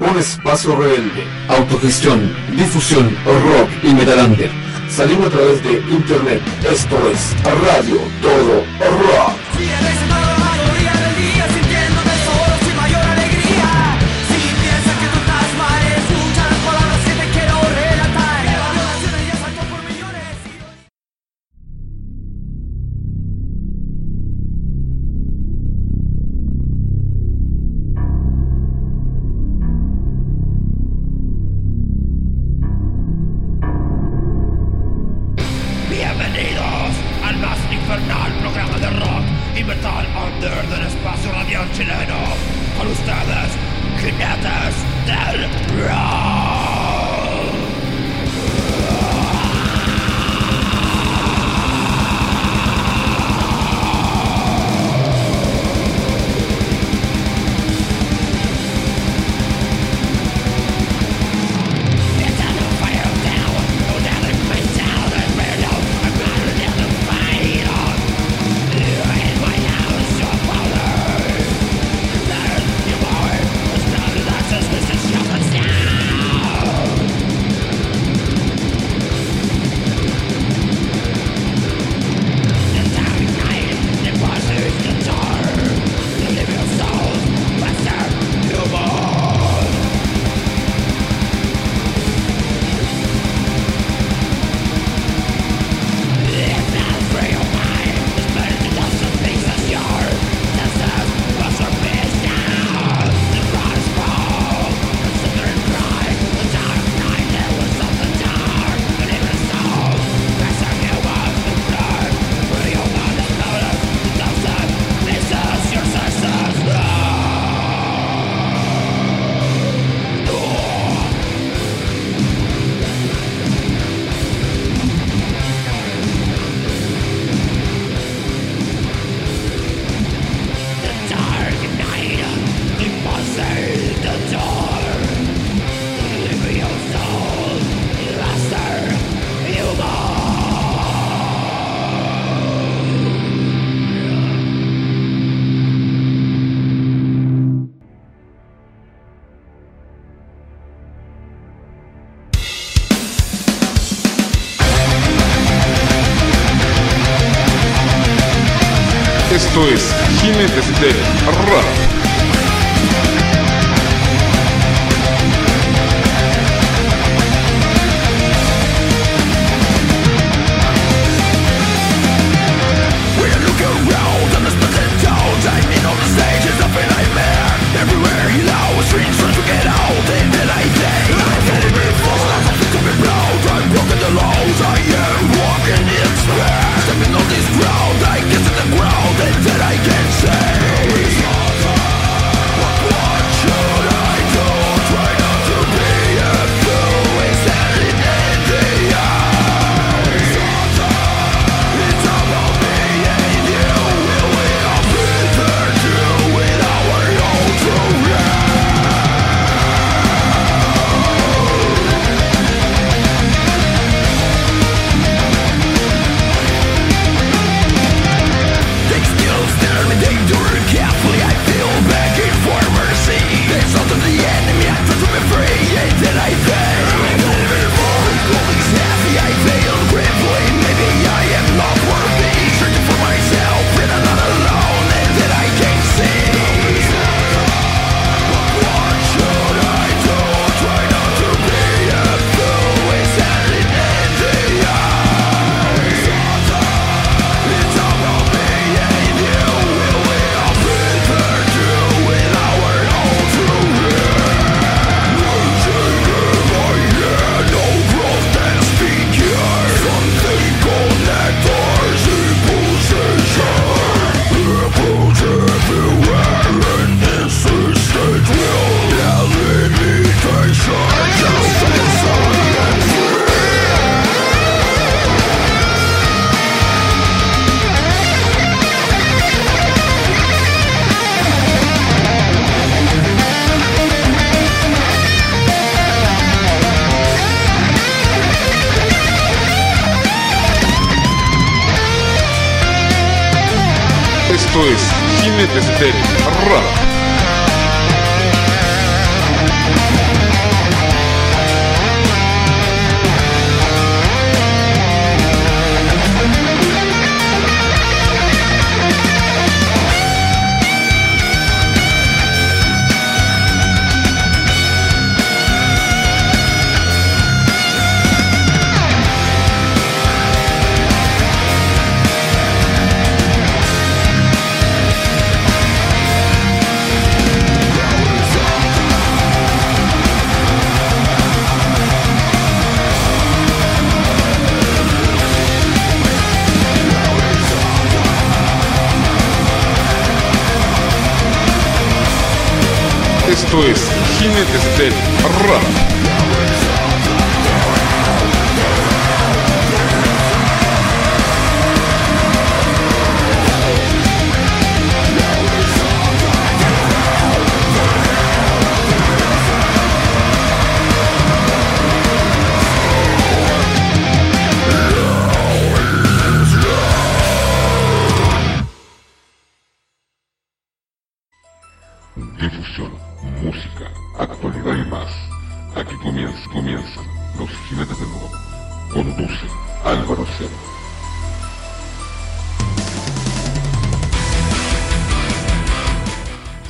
Un espacio rebelde, autogestión, difusión, rock y metalander. Salimos a través de internet. Esto es Radio Todo Rock.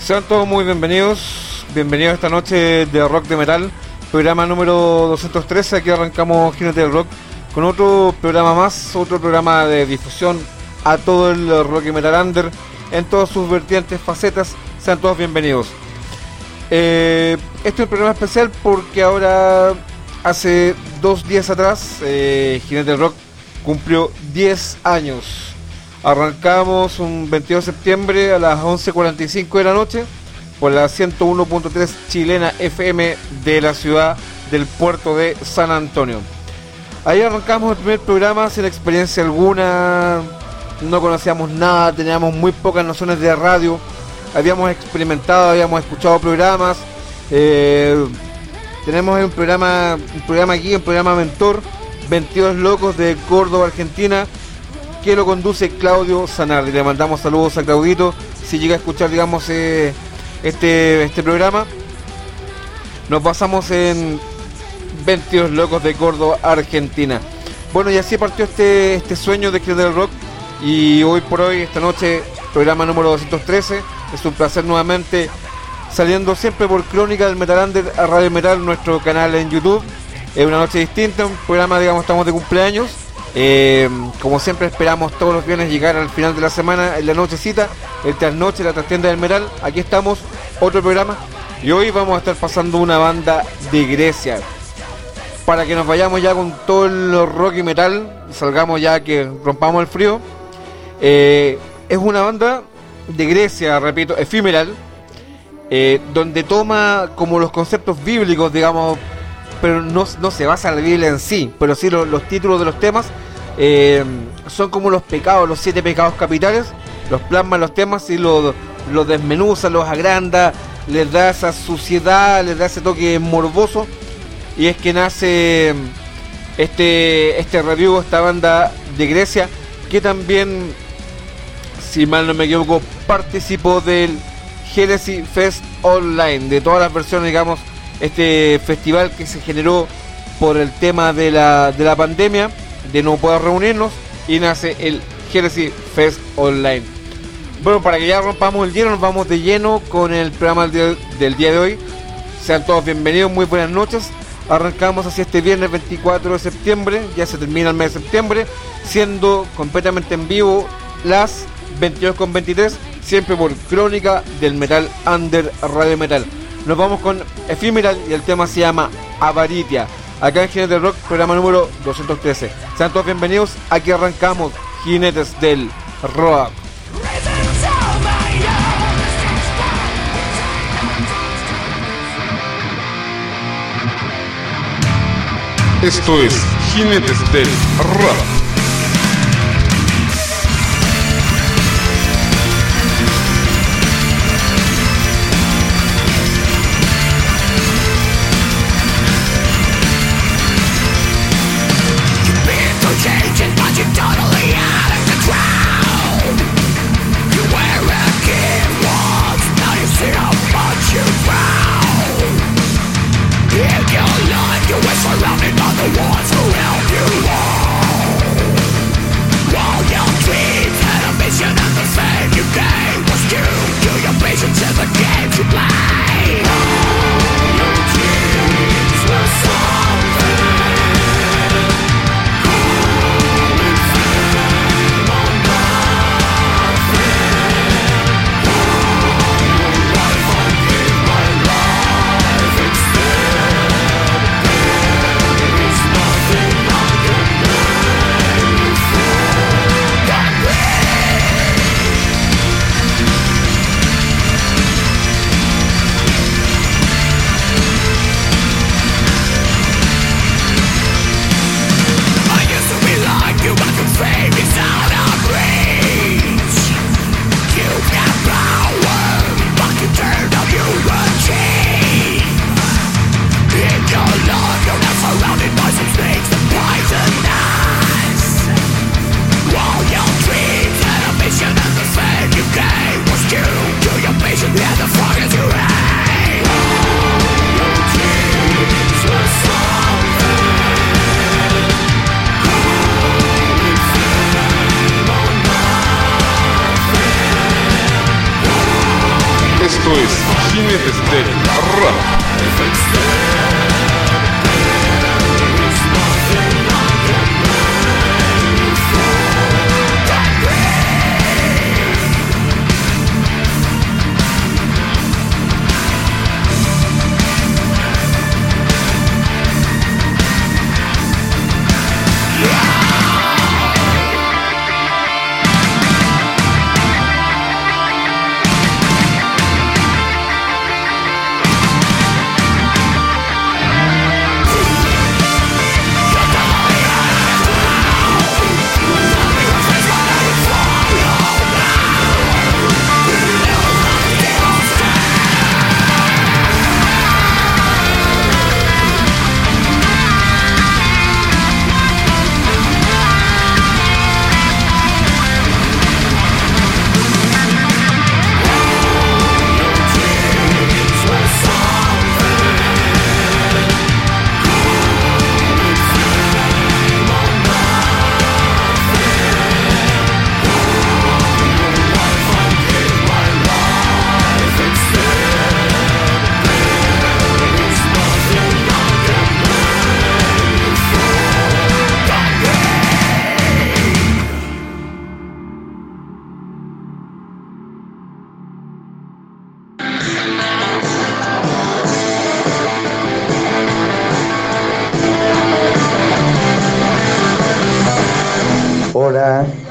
Sean todos muy bienvenidos, bienvenidos a esta noche de Rock de Metal, programa número 213, aquí arrancamos Jinete del Rock con otro programa más, otro programa de difusión a todo el rock y metal under en todas sus vertientes, facetas, sean todos bienvenidos. Eh, este es un programa especial porque ahora, hace dos días atrás, eh, del Rock cumplió 10 años. Arrancamos un 22 de septiembre a las 11.45 de la noche por la 101.3 chilena FM de la ciudad del puerto de San Antonio. Ahí arrancamos el primer programa sin experiencia alguna, no conocíamos nada, teníamos muy pocas nociones de radio, habíamos experimentado, habíamos escuchado programas, eh, tenemos un programa, un programa aquí, un programa mentor, 22 locos de Córdoba, Argentina, que lo conduce Claudio Zanardi. Le mandamos saludos a Claudito, si llega a escuchar, digamos, eh, este, este programa. Nos basamos en 22 locos de Córdoba, Argentina. Bueno, y así partió este, este sueño de del Rock. Y hoy por hoy, esta noche, programa número 213. Es un placer nuevamente saliendo siempre por Crónica del Metal Under a Radio Metal, nuestro canal en YouTube. Es una noche distinta, un programa, digamos, estamos de cumpleaños. Eh, como siempre esperamos todos los viernes llegar al final de la semana, en la nochecita, el trasnoche, la trastienda del Metal. Aquí estamos, otro programa. Y hoy vamos a estar pasando una banda de Grecia. Para que nos vayamos ya con todo el rock y metal, salgamos ya que rompamos el frío. Eh, es una banda de Grecia, repito, efímeral, eh, donde toma como los conceptos bíblicos, digamos, pero no, no se basa en la Biblia en sí, pero sí lo- los títulos de los temas eh, son como los pecados, los siete pecados capitales, los plasma los temas y los, los desmenuza, los agranda, les da esa suciedad, les da ese toque morboso. Y es que nace este, este review, esta banda de Grecia, que también, si mal no me equivoco, participó del Genesis Fest Online, de todas las versiones, digamos, este festival que se generó por el tema de la, de la pandemia, de no poder reunirnos, y nace el Genesis Fest Online. Bueno, para que ya rompamos el hielo, nos vamos de lleno con el programa del del día de hoy. Sean todos bienvenidos, muy buenas noches. Arrancamos hacia este viernes 24 de septiembre, ya se termina el mes de septiembre, siendo completamente en vivo las 22.23, siempre por Crónica del Metal Under Radio Metal. Nos vamos con Ephemeral y el tema se llama Avaritia. Acá en Jinetes del Rock, programa número 213. Sean todos bienvenidos, aquí arrancamos Jinetes del Rock. Esto es Jinetes del Rap.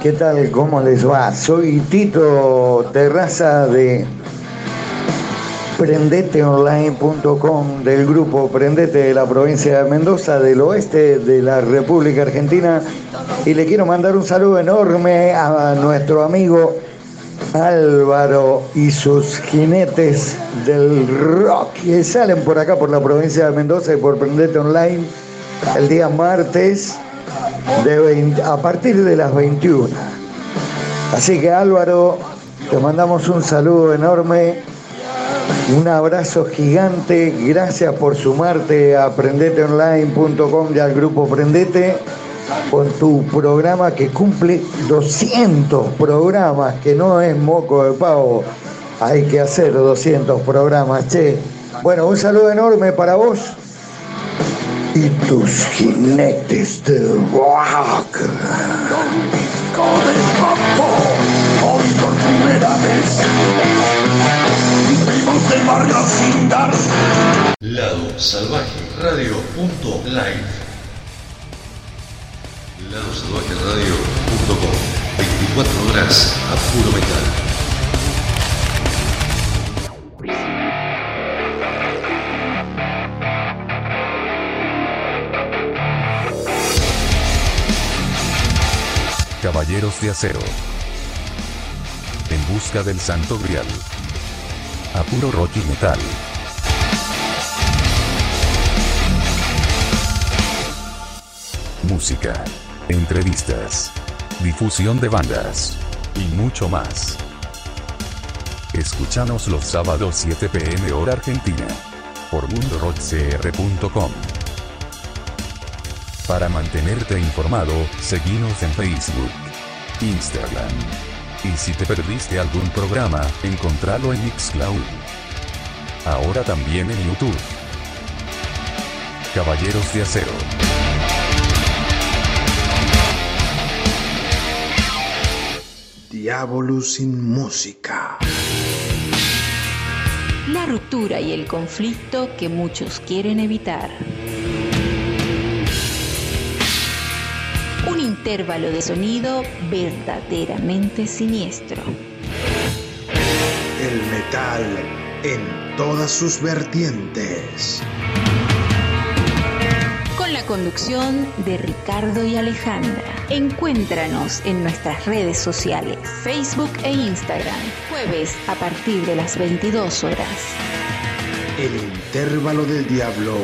¿Qué tal? ¿Cómo les va? Soy Tito Terraza de prendeteonline.com del grupo Prendete de la provincia de Mendoza, del oeste de la República Argentina. Y le quiero mandar un saludo enorme a nuestro amigo Álvaro y sus jinetes del rock que salen por acá por la provincia de Mendoza y por Prendete Online el día martes de 20 a partir de las 21. Así que Álvaro, te mandamos un saludo enorme, un abrazo gigante, gracias por sumarte a prendeteonline.com y al grupo Prendete con tu programa que cumple 200 programas, que no es moco de pavo, hay que hacer 200 programas, che. Bueno, un saludo enorme para vos y tus jinetes de rock. hoy por primera vez. Vivimos de barrio sin dar. Lado Salvaje Radio punto live. Lado Salvaje Radio com. 24 horas a puro metal. Caballeros de Acero. En busca del Santo Grial. A puro rock y metal. Música. Entrevistas. Difusión de bandas. Y mucho más. Escúchanos los sábados 7 pm hora argentina. Por mundorockcr.com. Para mantenerte informado, seguinos en Facebook, Instagram. Y si te perdiste algún programa, encontralo en Mixcloud. Ahora también en YouTube. Caballeros de Acero. Diablo sin música. La ruptura y el conflicto que muchos quieren evitar. Intervalo de sonido verdaderamente siniestro. El metal en todas sus vertientes. Con la conducción de Ricardo y Alejandra. Encuéntranos en nuestras redes sociales, Facebook e Instagram, jueves a partir de las 22 horas. El intervalo del diablo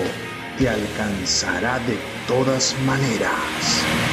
te alcanzará de todas maneras.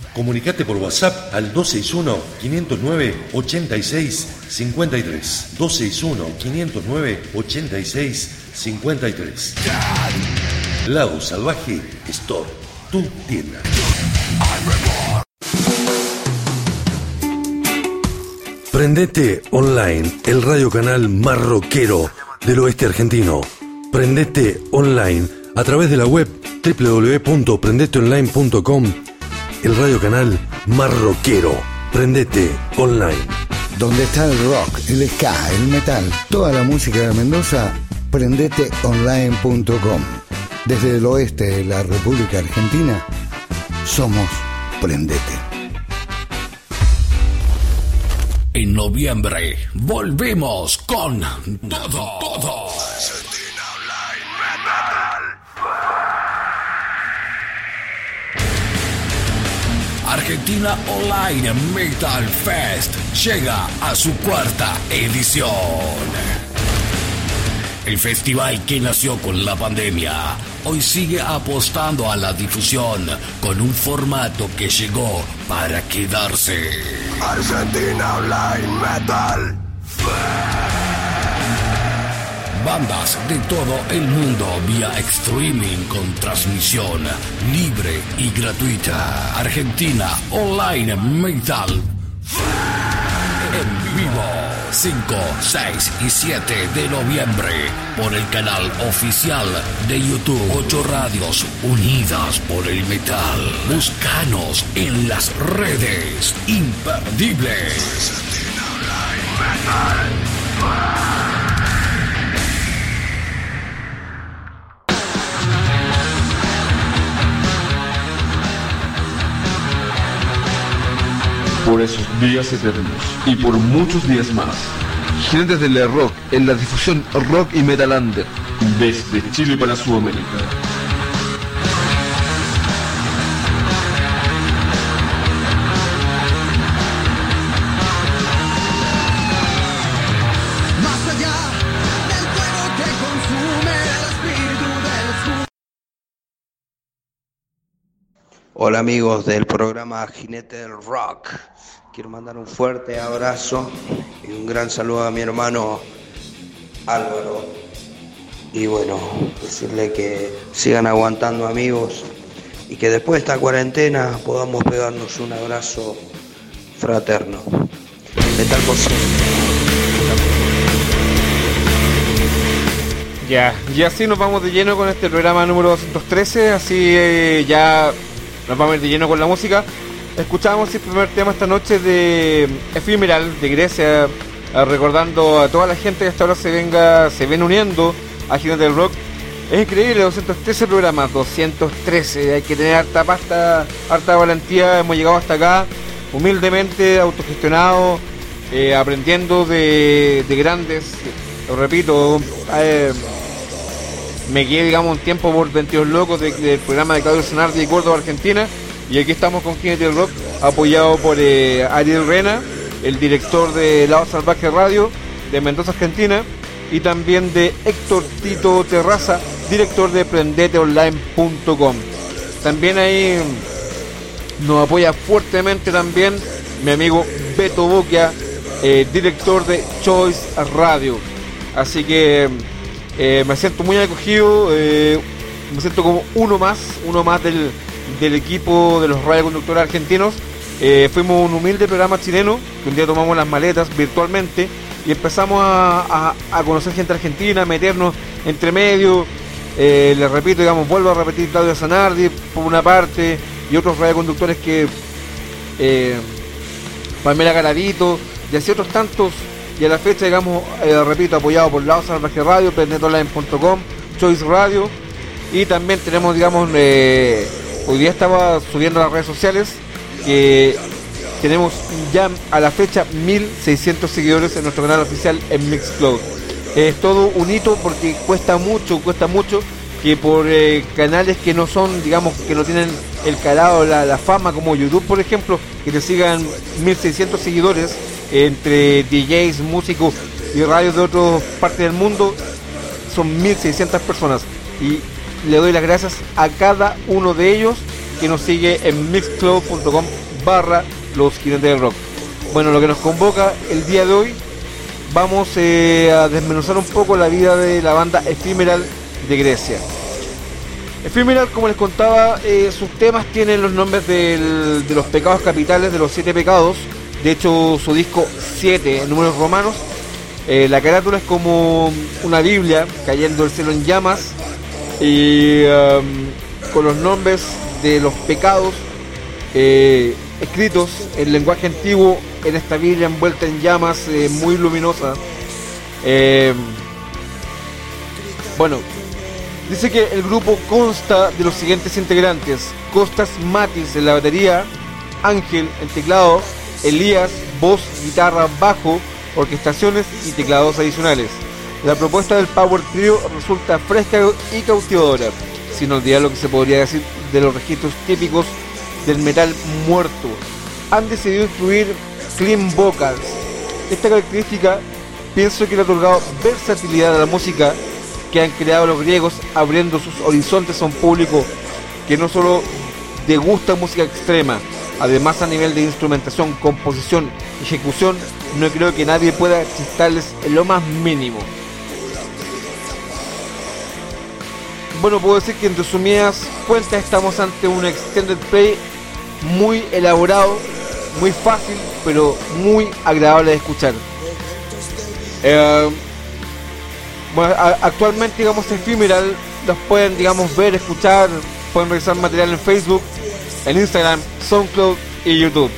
Comunicate por WhatsApp al 261-509-8653. 261-509-8653. Lado Salvaje Store, tu tienda. Prendete Online, el radio canal más rockero del oeste argentino. Prendete Online a través de la web www.prendeteonline.com, el radio canal más rockero. Prendete Online. Donde está el rock, el ska, el metal, toda la música de Mendoza, prendeteonline.com. Desde el oeste de la República Argentina, somos Prendete. En noviembre volvemos con todo, todo. Argentina Online Metal Fest llega a su cuarta edición. El festival que nació con la pandemia hoy sigue apostando a la difusión con un formato que llegó para quedarse. Argentina Online Metal. Bandas de todo el mundo vía streaming con transmisión libre y gratuita. Argentina Online Metal. En vivo 5, 6 y 7 de noviembre por el canal oficial de YouTube 8 Radios Unidas por el Metal. Búscanos en las redes. Imperdibles. Por esos días eternos y por muchos días más. Jinetes del rock en la difusión rock y metalander desde Chile para Sudamérica. Más allá del fuego que consume el espíritu del Hola amigos del programa Jinete del Rock. Quiero mandar un fuerte abrazo y un gran saludo a mi hermano Álvaro. Y bueno, decirle que sigan aguantando amigos y que después de esta cuarentena podamos pegarnos un abrazo fraterno. De tal por. Ya, y así nos vamos de lleno con este programa número 213, así eh, ya nos vamos de lleno con la música. Escuchamos el primer tema esta noche de Ephemeral de Grecia, eh, recordando a toda la gente que hasta ahora se venga, se ven uniendo a Gigante del Rock. Es increíble, 213 programas, 213, hay que tener harta pasta, harta valentía, hemos llegado hasta acá, humildemente, autogestionado, eh, aprendiendo de, de grandes, lo repito, eh, me quedé digamos un tiempo por 22 locos de- del programa de Claudio Zanardi y Córdoba Argentina y aquí estamos con Jinete Rock apoyado por eh, Ariel Rena el director de Lado Salvaje Radio de Mendoza Argentina y también de Héctor Tito Terraza director de prendeteonline.com también ahí nos apoya fuertemente también mi amigo Beto Boquia, eh, director de Choice Radio. Así que eh, me siento muy acogido, me siento como uno más, uno más del, del equipo de los radioconductores argentinos. Eh, fuimos un humilde programa chileno, que un día tomamos las maletas virtualmente y empezamos a, a- a conocer gente argentina, a meternos entre medio. Eh, les repito, digamos, vuelvo a repetir Claudio Zanardi por una parte y otros radioconductores que eh, Pamela Garavito y así otros tantos y a la fecha digamos eh, repito apoyado por Lado Salvaje Radio, Pendetoline.com, Choice Radio y también tenemos digamos hoy día estaba subiendo las redes sociales que tenemos ya a la fecha 1600 seguidores en nuestro canal oficial en Mixcloud es todo un hito porque cuesta mucho, cuesta mucho que por eh, canales que no son, digamos, que no tienen el calado, la, la fama como YouTube, por ejemplo, que te sigan 1600 seguidores, entre DJs, músicos y radios de otras partes del mundo, son 1.600 personas. Y le doy las gracias a cada uno de ellos que nos sigue en mixclub.com barra los jinetes del rock. Bueno, lo que nos convoca el día de hoy, vamos eh, a desmenuzar un poco la vida de la banda Ephemeral de Grecia. Ephemeral, como les contaba, eh, sus temas tienen los nombres de los pecados capitales, de los siete pecados. De hecho, su disco 7 en números romanos. eh, la carátula es como una Biblia cayendo el cielo en llamas y um, con los nombres de los pecados eh, escritos en lenguaje antiguo en esta Biblia envuelta en llamas eh, muy luminosa. Eh, bueno, dice que el grupo consta de los siguientes integrantes: Costas Matis en la batería, Ángel en teclado, Elías, voz, guitarra, bajo, orquestaciones y teclados adicionales. La propuesta del Power Trio resulta fresca y cautivadora, sin olvidar lo que se podría decir de los registros típicos del metal muerto. Han decidido incluir clean vocals. Esta característica pienso que le ha otorgado versatilidad a la música que han creado los griegos, abriendo sus horizontes a un público que no solo degusta música extrema, además a nivel de instrumentación, composición y ejecución, no creo que nadie pueda chistarles lo más mínimo. Bueno, puedo decir que en resumidas cuentas estamos ante un extended play muy elaborado, muy fácil, pero muy agradable de escuchar. Eh, bueno, actualmente, digamos, Ephemeral los pueden, digamos, ver, escuchar, pueden revisar material en Facebook, en Instagram, SoundCloud y YouTube.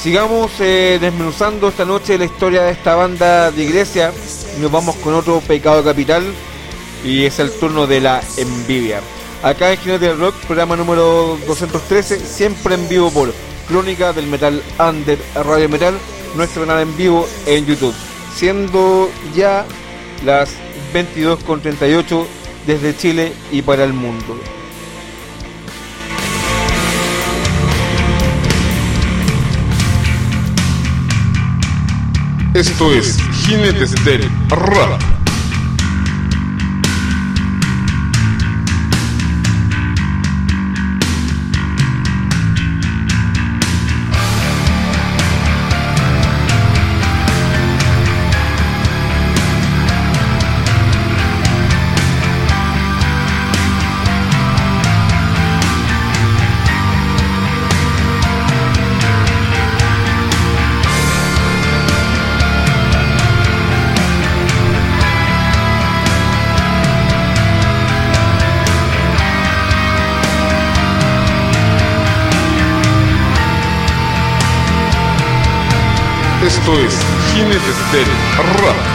Sigamos eh, desmenuzando esta noche la historia de esta banda de Grecia. y Nos vamos con otro pecado capital y es el turno de la envidia. Acá en Jinete del Rock, programa número 213, siempre en vivo por Crónica del Metal Under Radio Metal, nuestro canal en vivo en YouTube. Siendo ya las 22.38 desde Chile y para el mundo. Esto es Jinetes del Rap. Esto es Jinetes del Rap.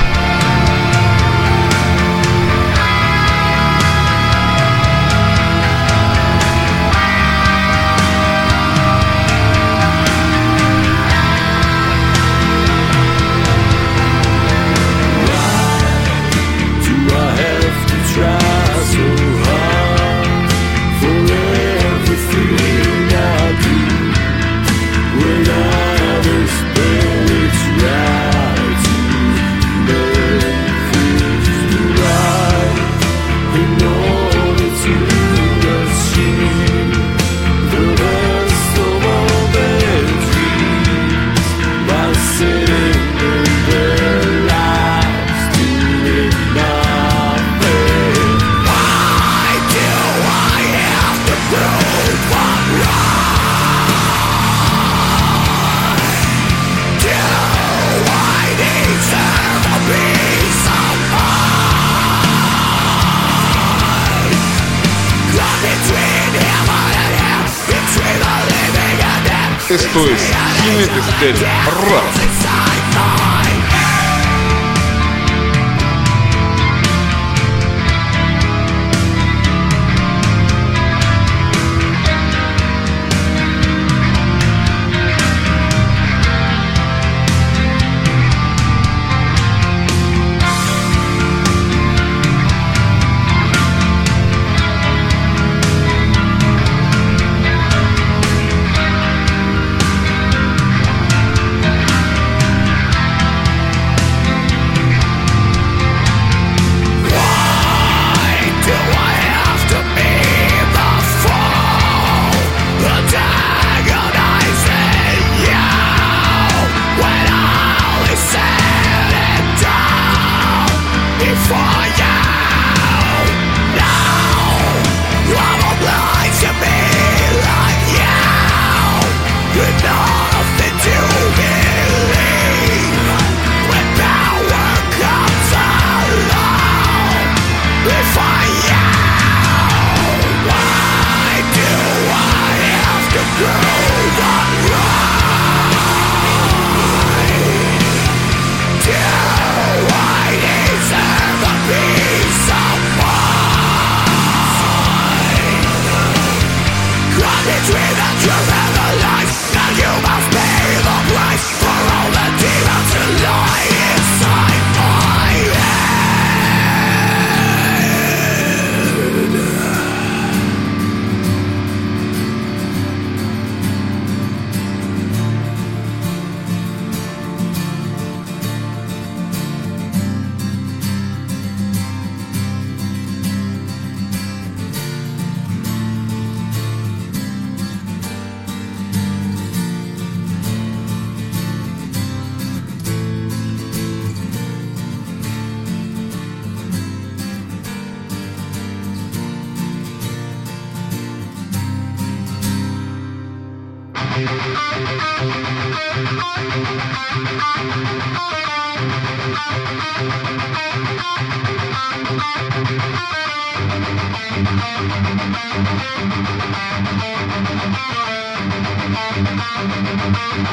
Dead. Esto es Jinetes del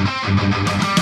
Thank you.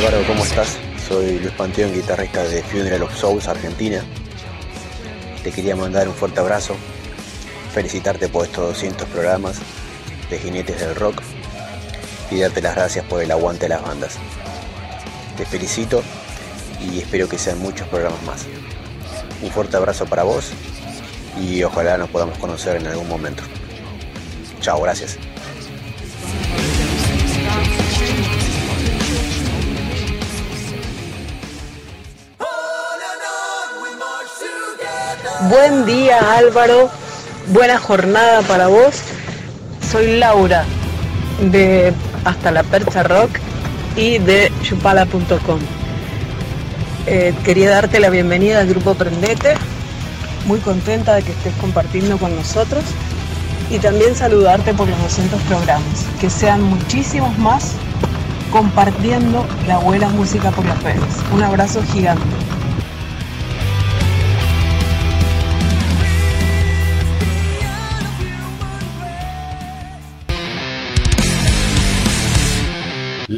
Álvaro, ¿cómo estás? Soy Luis Panteón, guitarrista de Funeral of Souls, Argentina. Te quería mandar un fuerte abrazo, felicitarte por estos 200 programas de Jinetes del Rock y darte las gracias por el aguante de las bandas. Te felicito y espero que sean muchos programas más. Un fuerte abrazo para vos y ojalá nos podamos conocer en algún momento. Chao, gracias. Buen día Álvaro, buena jornada para vos. Soy Laura de Hasta la Percha Rock y de chupala.com. Eh, quería darte la bienvenida al grupo Prendete, muy contenta de que estés compartiendo con nosotros y también saludarte por los 200 programas, que sean muchísimos más compartiendo la buena música por las redes. Un abrazo gigante.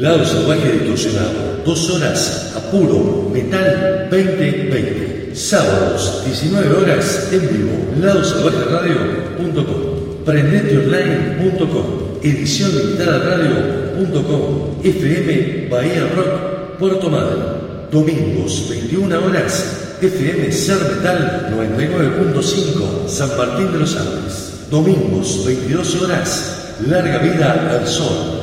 Lado Salvaje Distorsionado, dos horas a puro metal 2020. Sábados, 19 horas en vivo, ladosalvajeradio.com, prendeteonline.com edición limitada radio.com, FM Bahía Rock, Puerto Madre. Domingos, 21 horas, FM Ser Metal 99.5, San Martín de los Andes. Domingos, 22 horas, Larga Vida al Sol,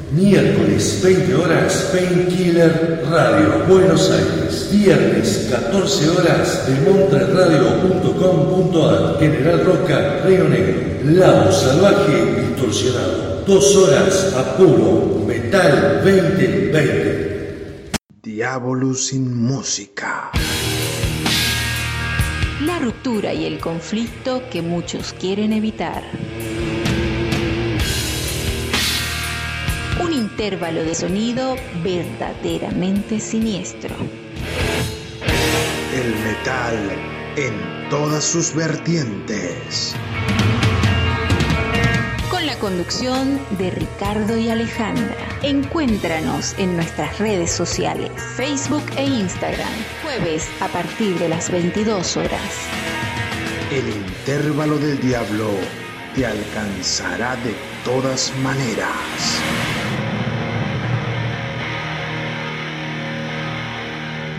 Miércoles, 20 horas, Painkiller Radio, Buenos Aires. Viernes, 14 horas, demontreradio.com.ar, General Roca, Río Negro. Lado salvaje distorsionado. Dos horas a puro metal 2020. Diablo sin música. La ruptura y el conflicto que muchos quieren evitar. Un intervalo de sonido verdaderamente siniestro. El metal en todas sus vertientes. Con la conducción de Ricardo y Alejandra. Encuéntranos en nuestras redes sociales, Facebook e Instagram, jueves a partir de las 22 horas. El intervalo del diablo te alcanzará de todas maneras.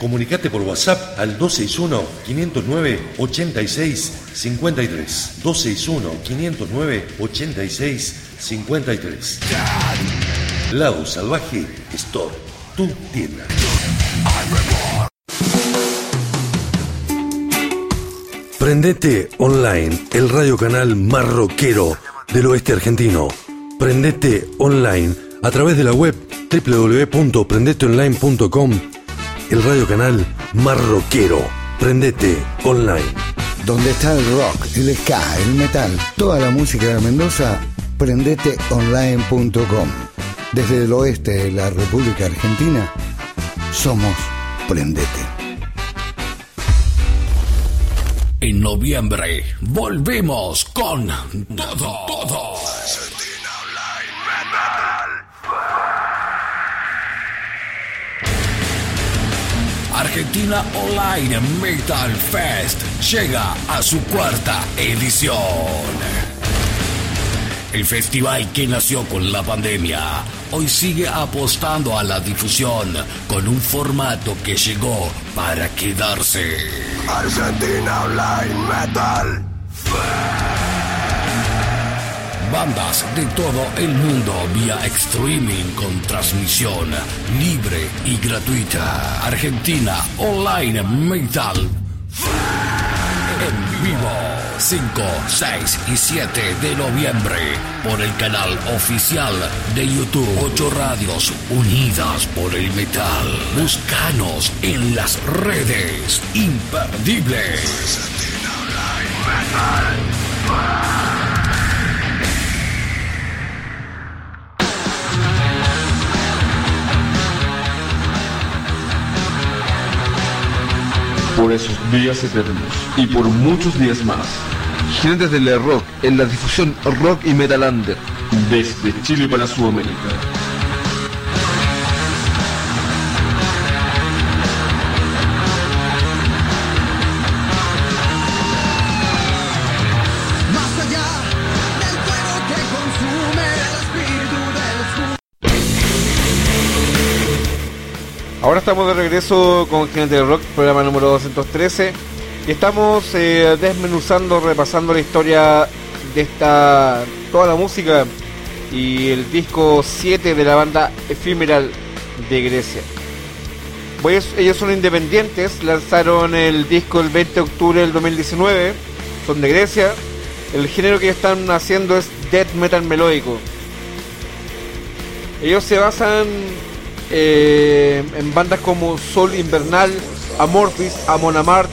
Comunicate por WhatsApp al 261-509-8653. 261-509-8653. Lado Salvaje Store, tu tienda. Prendete online, el radio canal más rockero del oeste argentino. Prendete online a través de la web www.prendeteonline.com, el radio canal más rockero. Prendete online. Donde está el rock, el ska, el metal, toda la música de Mendoza, prendeteonline.com. Desde el oeste de la República Argentina, somos Prendete. En noviembre volvemos con todo, todo. Argentina Online Metal Fest llega a su cuarta edición. El festival que nació con la pandemia hoy sigue apostando a la difusión con un formato que llegó para quedarse. Argentina Online Metal. Bandas de todo el mundo vía streaming con transmisión libre y gratuita. Argentina Online Metal. En vivo 5, 6 y 7 de noviembre por el canal oficial de YouTube 8 Radios Unidas por el Metal. Búscanos en las redes. Imperdibles. Por esos días eternos y por muchos días más. Jinetes del rock en la difusión rock y metalander desde Chile para Sudamérica. Ahora estamos de regreso con Gente del Rock, programa número 213. Y estamos eh, desmenuzando, repasando la historia de esta. toda la música y el disco 7 de la banda Ephemeral de Grecia. Pues ellos son independientes, lanzaron el disco el 20 de octubre del 2019, son de Grecia. El género que están haciendo es death metal melódico. Ellos se basan eh, en bandas como Sol Invernal, Amorphis, Amon Amart,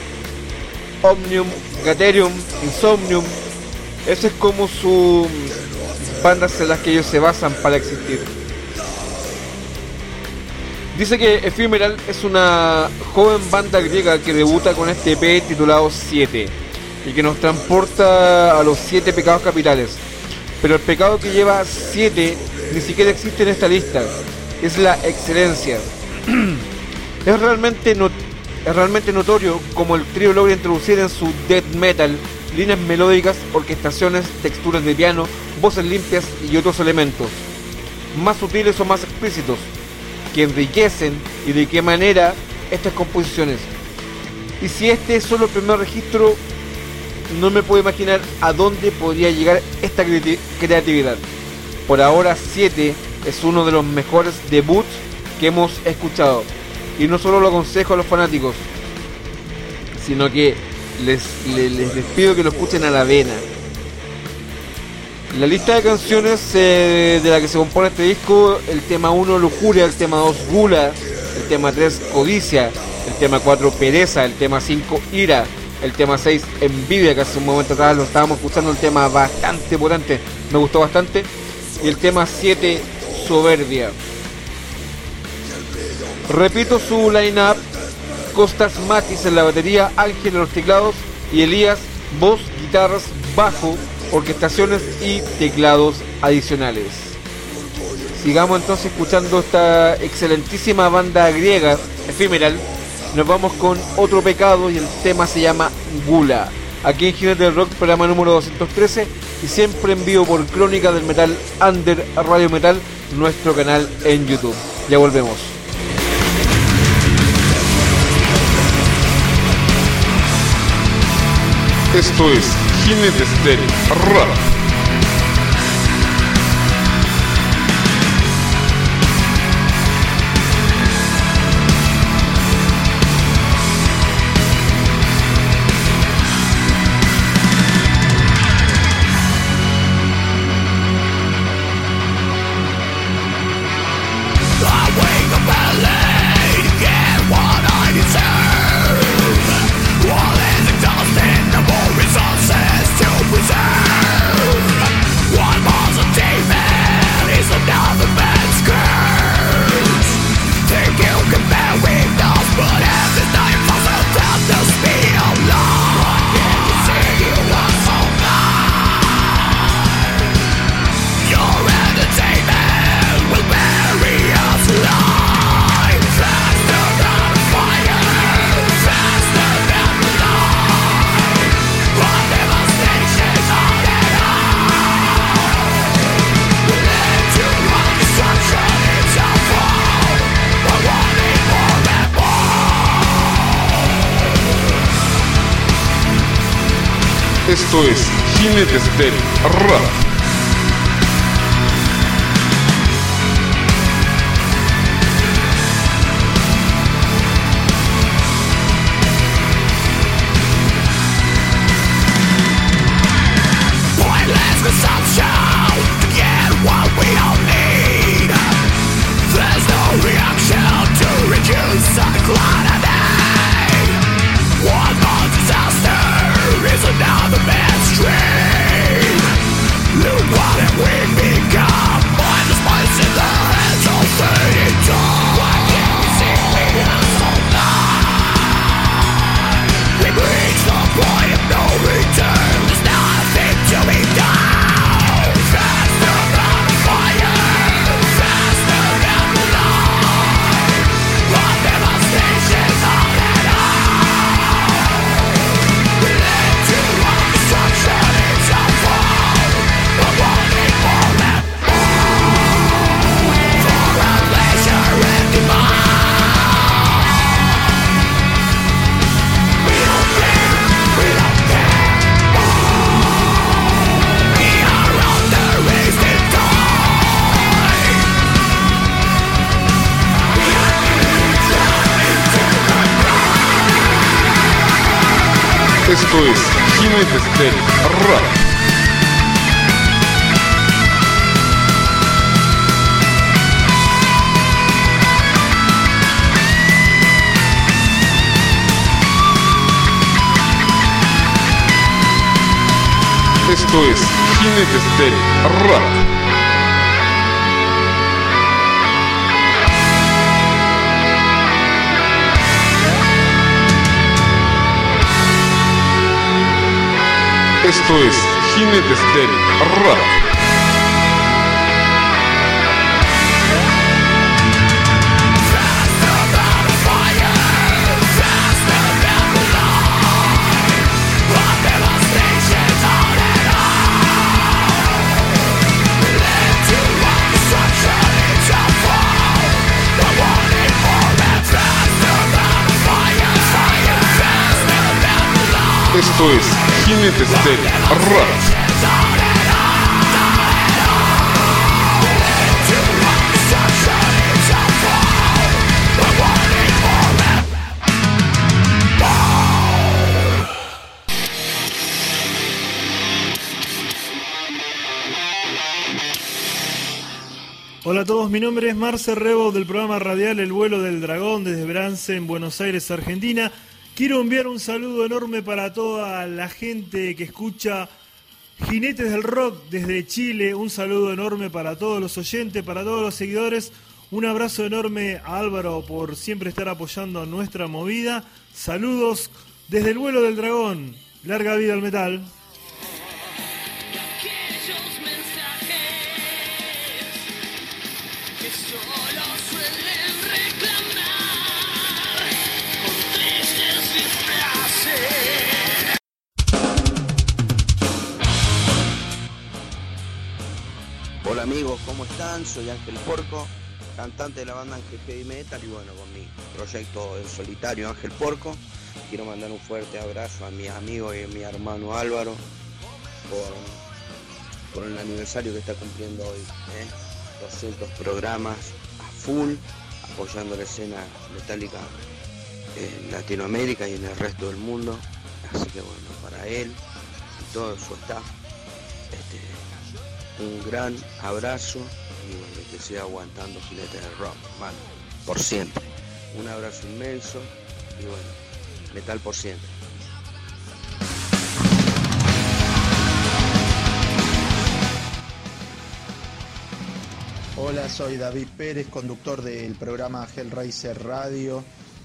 Omnium, Gaterium, Insomnium. Esa es como su bandas en las que ellos se basan para existir. Dice que Ephemeral es una joven banda griega que debuta con este EP titulado 7 y que nos transporta a los 7 pecados capitales. Pero el pecado que lleva 7 ni siquiera existe en esta lista es la excelencia. es, realmente notorio como el trío logra introducir en su death metal líneas melódicas, orquestaciones, texturas de piano, voces limpias y otros elementos, más sutiles o más explícitos, que enriquecen y de qué manera estas composiciones. Y si este es solo el primer registro, no me puedo imaginar a dónde podría llegar esta creatividad. Por ahora 7 es uno de los mejores debuts que hemos escuchado. Y no solo lo aconsejo a los fanáticos, sino que les, les, pido que lo escuchen a la vena. La lista de canciones eh, de la que se compone este disco, el tema 1 Lujuria, el tema 2 Gula, el tema 3 Codicia, el tema 4 Pereza, el tema 5 Ira, el tema 6 Envidia, que hace un momento atrás lo estábamos escuchando, el tema bastante potente, me gustó bastante, y el tema 7 Soberbia. Repito su line-up, Costas Matis en la batería, Ángel en los teclados y Elías, voz, guitarras, bajo, orquestaciones y teclados adicionales. Sigamos entonces escuchando esta excelentísima banda griega, Ephemeral. Nos vamos con otro pecado y el tema se llama Gula. Aquí en Jinete del Rock, programa número 213 y siempre en vivo por Crónica del Metal Under Radio Metal, nuestro canal en YouTube. Ya volvemos. Esto es Jinetes del Rock. Esto Jinetes del Rock. Hola a todos, mi nombre es Marce Rebo del programa radial El vuelo del dragón desde Brance en Buenos Aires, Argentina. Quiero enviar un saludo enorme para toda la gente que escucha Jinetes del Rock desde Chile. Un saludo enorme para todos los oyentes, para todos los seguidores. Un abrazo enorme a Álvaro por siempre estar apoyando nuestra movida. Saludos desde el vuelo del dragón. Larga vida al metal. Hola amigos, ¿cómo están? Soy Ángel Porco, cantante de la banda Ángel Heavy Metal y bueno, con mi proyecto en solitario Ángel Porco. Quiero mandar un fuerte abrazo a mis amigos y a mi hermano Álvaro por, el aniversario que está cumpliendo hoy. ¿eh? 200 programas a full, apoyando la escena metálica en Latinoamérica y en el resto del mundo. Así que bueno, para él y todo su staff, este, un gran abrazo y bueno, que siga aguantando Jinete del Rock, mano, por siempre. Un abrazo inmenso y bueno, metal por siempre. Hola, soy David Pérez, conductor del programa Hellraiser Radio,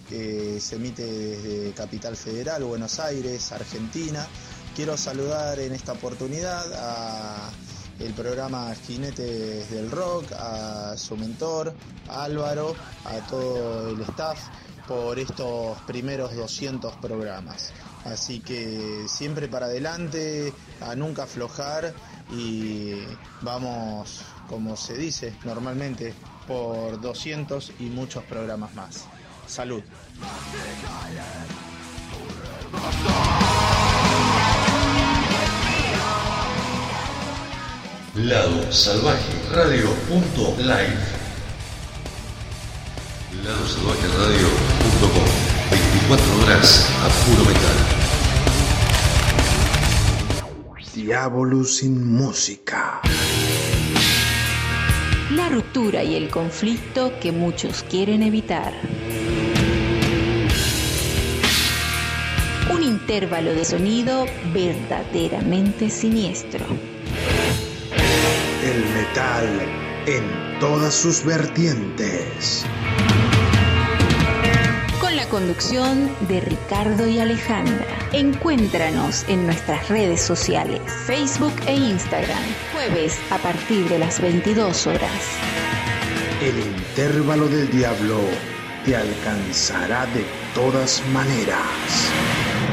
que se emite desde Capital Federal, Buenos Aires, Argentina. Quiero saludar en esta oportunidad a el programa Jinetes del Rock, a su mentor, Álvaro, a todo el staff por estos primeros 200 programas. Así que siempre para adelante, a nunca aflojar y vamos, como se dice normalmente, por 200 y muchos programas más. Salud. Lado Salvaje Radio punto live. Lado Salvaje Radio punto com. 24 horas a puro metal. Diablo sin música. La ruptura y el conflicto que muchos quieren evitar. Un intervalo de sonido verdaderamente siniestro. El metal en todas sus vertientes. Con la conducción de Ricardo y Alejandra. Encuéntranos en nuestras redes sociales, Facebook e Instagram, jueves a partir de las 22 horas. El intervalo del diablo te alcanzará de todas maneras.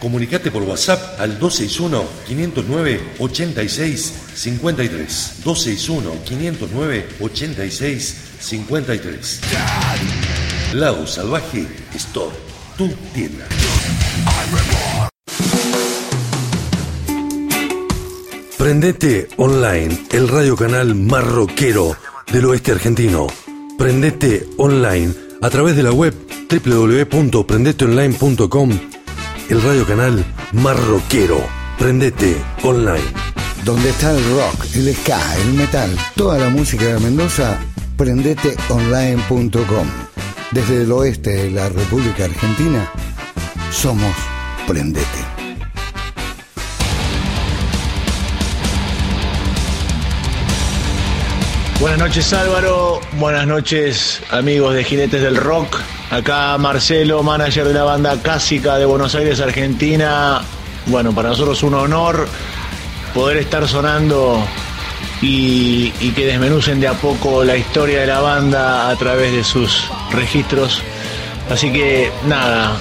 Comunicate por WhatsApp al 261-509-8653. 261-509-8653. Lau Salvaje Store, tu tienda. Prendete online, el radio canal más rockero del oeste argentino. Prendete online a través de la web www.prendeteonline.com, el radio canal más rockero. Prendete online. Donde está el rock, el ska, el metal, toda la música de Mendoza, prendeteonline.com. Desde el oeste de la República Argentina, somos Prendete. Buenas noches Álvaro, buenas noches amigos de Jinetes del Rock. Acá Marcelo, manager de la banda Cásica de Buenos Aires, Argentina. Bueno, para nosotros un honor poder estar sonando y, y que desmenucen de a poco la historia de la banda a través de sus registros. Así que nada,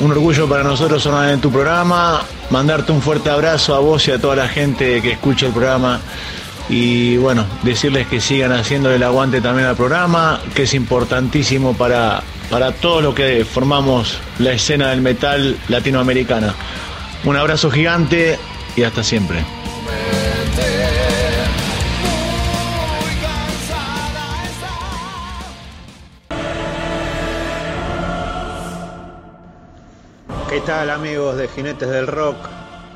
un orgullo para nosotros sonar en tu programa, mandarte un fuerte abrazo a vos y a toda la gente que escucha el programa y bueno, decirles que sigan haciéndole el aguante también al programa, que es importantísimo para, para todo lo que formamos la escena del metal latinoamericana. Un abrazo gigante y hasta siempre. ¿Qué tal amigos de Jinetes del Rock?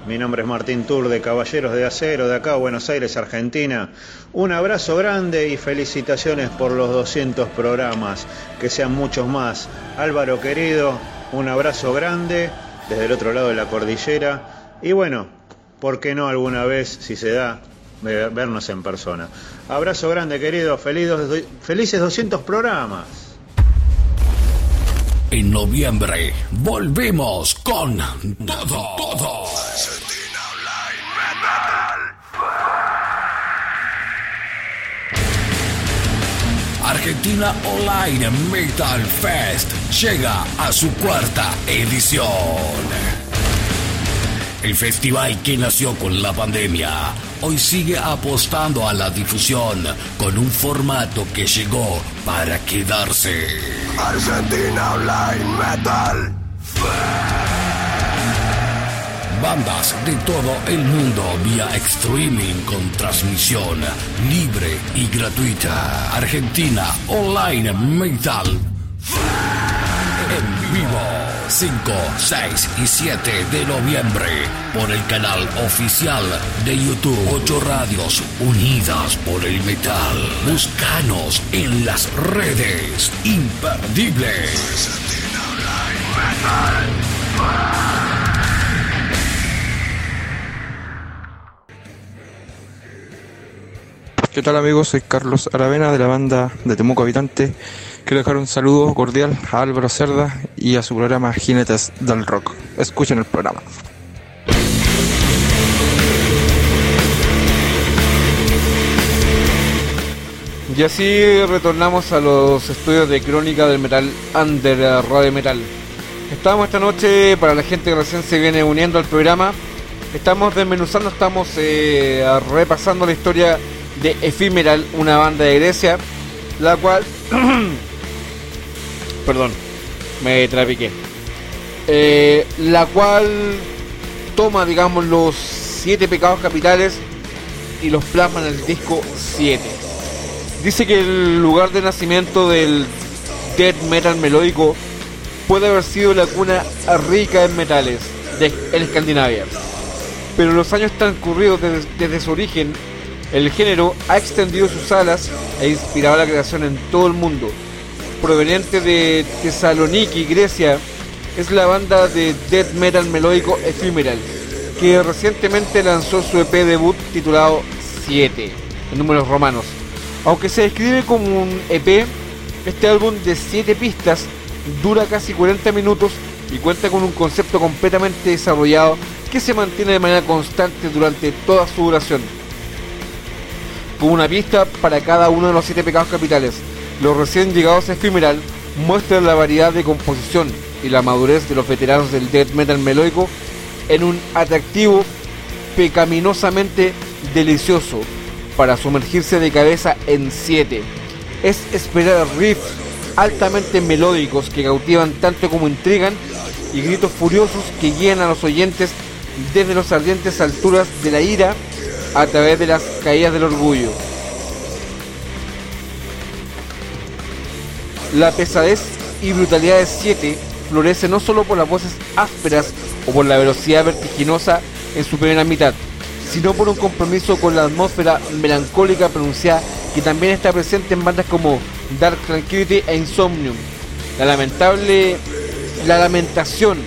Mi nombre es Martín Tour de Caballeros de Acero de acá, Buenos Aires, Argentina. Un abrazo grande y felicitaciones por los 200 programas, que sean muchos más. Álvaro querido, un abrazo grande desde el otro lado de la cordillera. Y bueno, ¿por qué no alguna vez, si se da, ve- vernos en persona? Abrazo grande querido, felices 200 programas. En noviembre volvemos con todo, todo. Argentina Online Metal Fest llega a su cuarta edición. El festival que nació con la pandemia hoy sigue apostando a la difusión con un formato que llegó para quedarse. Argentina Online Metal Bandas de todo el mundo vía streaming con transmisión libre y gratuita. Argentina Online Metal en vivo 5, 6 y 7 de noviembre por el canal oficial de YouTube 8 Radios Unidas por el Metal. Búscanos en las redes. Imperdibles. ¿Qué tal amigos? Soy Carlos Aravena de la banda de Temuco Habitante. Quiero dejar un saludo cordial a Álvaro Cerda y a su programa Jinetes del Rock. Escuchen el programa. Y así retornamos a los estudios de crónica del metal under Radio Metal. Estamos esta noche, para la gente que recién se viene uniendo al programa, estamos desmenuzando, estamos eh, repasando la historia de Ephemeral, una banda de Grecia, la cual... Perdón, me trapiqué. Eh, la cual toma, digamos, los siete pecados capitales y los plasma en el disco 7. Dice que el lugar de nacimiento del death metal melódico puede haber sido la cuna rica en metales de en Escandinavia. Pero los años transcurridos desde, desde su origen, el género ha extendido sus alas e inspirado la creación en todo el mundo. Proveniente de Tesaloniki, Grecia, es la banda de death metal melódico Ephemeral, que recientemente lanzó su EP debut titulado 7, en números romanos. Aunque se describe como un EP, este álbum de 7 pistas dura casi 40 minutos y cuenta con un concepto completamente desarrollado que se mantiene de manera constante durante toda su duración. Con una pista para cada uno de los 7 pecados capitales, los recién llegados a Ephemeral muestran la variedad de composición, y la madurez de los veteranos del death metal melódico en un atractivo pecaminosamente delicioso para sumergirse de cabeza en 7. Es esperar riffs altamente melódicos que cautivan tanto como intrigan y gritos furiosos que guían a los oyentes desde las ardientes alturas de la ira a través de las caídas del orgullo. La pesadez y brutalidad de 7 florece no solo por las voces ásperas o por la velocidad vertiginosa en su primera mitad, sino por un compromiso con la atmósfera melancólica pronunciada que también está presente en bandas como Dark Tranquility e Insomnium. La lamentable la lamentación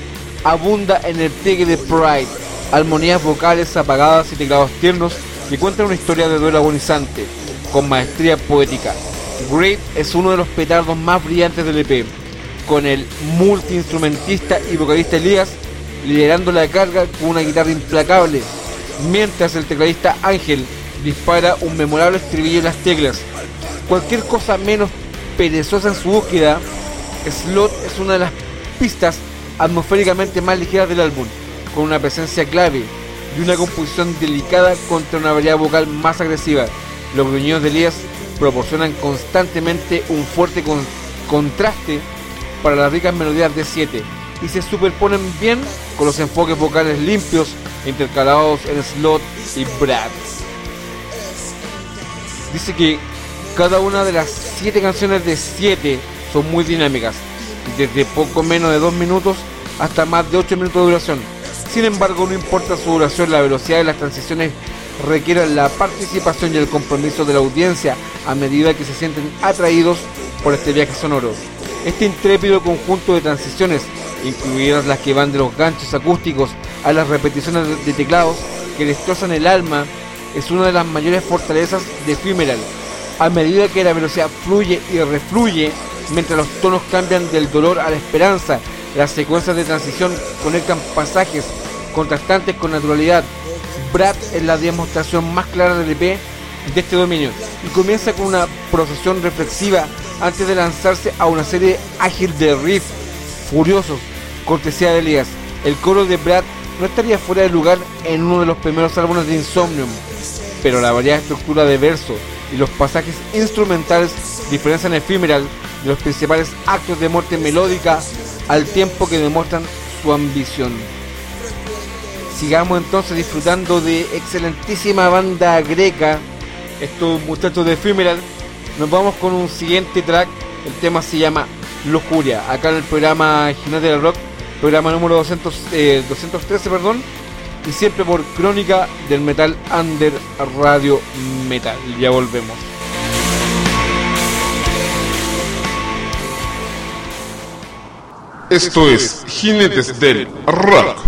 abunda en el pliegue de Pride, armonías vocales apagadas y teclados tiernos que cuentan una historia de duelo agonizante, con maestría poética. Great es uno de los petardos más brillantes del EP, con el multiinstrumentista y vocalista Elías liderando la carga con una guitarra implacable, mientras el tecladista Ángel dispara un memorable estribillo en las teclas. Cualquier cosa menos perezosa en su búsqueda, Slot es una de las pistas atmosféricamente más ligeras del álbum, con una presencia clave y una composición delicada contra una variedad vocal más agresiva. Los gruñidos de Elías proporcionan constantemente un fuerte contraste para las ricas melodías de 7 y se superponen bien con los enfoques vocales limpios intercalados en Slot y Brad. Dice que cada una de las 7 canciones de 7 son muy dinámicas, desde poco menos de 2 minutos hasta más de 8 minutos de duración. Sin embargo, no importa su duración, la velocidad de las transiciones requiere la participación y el compromiso de la audiencia a medida que se sienten atraídos por este viaje sonoro. Este intrépido conjunto de transiciones, incluidas las que van de los ganchos acústicos a las repeticiones de teclados que destrozan el alma, es una de las mayores fortalezas de Ephemeral. A medida que la velocidad fluye y refluye, mientras los tonos cambian del dolor a la esperanza, las secuencias de transición conectan pasajes contrastantes con naturalidad. Brad es la demostración más clara del EP de este dominio y comienza con una procesión reflexiva antes de lanzarse a una serie ágil de riffs furiosos, cortesía de Elías. El coro de Brad no estaría fuera de lugar en uno de los primeros álbumes de Insomnium, pero la variada estructura de verso y los pasajes instrumentales diferencian Ephemeral de los principales actos de muerte melódica al tiempo que demuestran su ambición. Sigamos entonces disfrutando de excelentísima banda greca, estos muchachos de Ephemeral. Nos vamos con un siguiente track, el tema se llama Lujuria, acá en el programa Jinete del Rock, programa número 200, 213, perdón, y siempre por Crónica del Metal Under Radio Metal. Ya volvemos. Esto es Jinetes del Rock.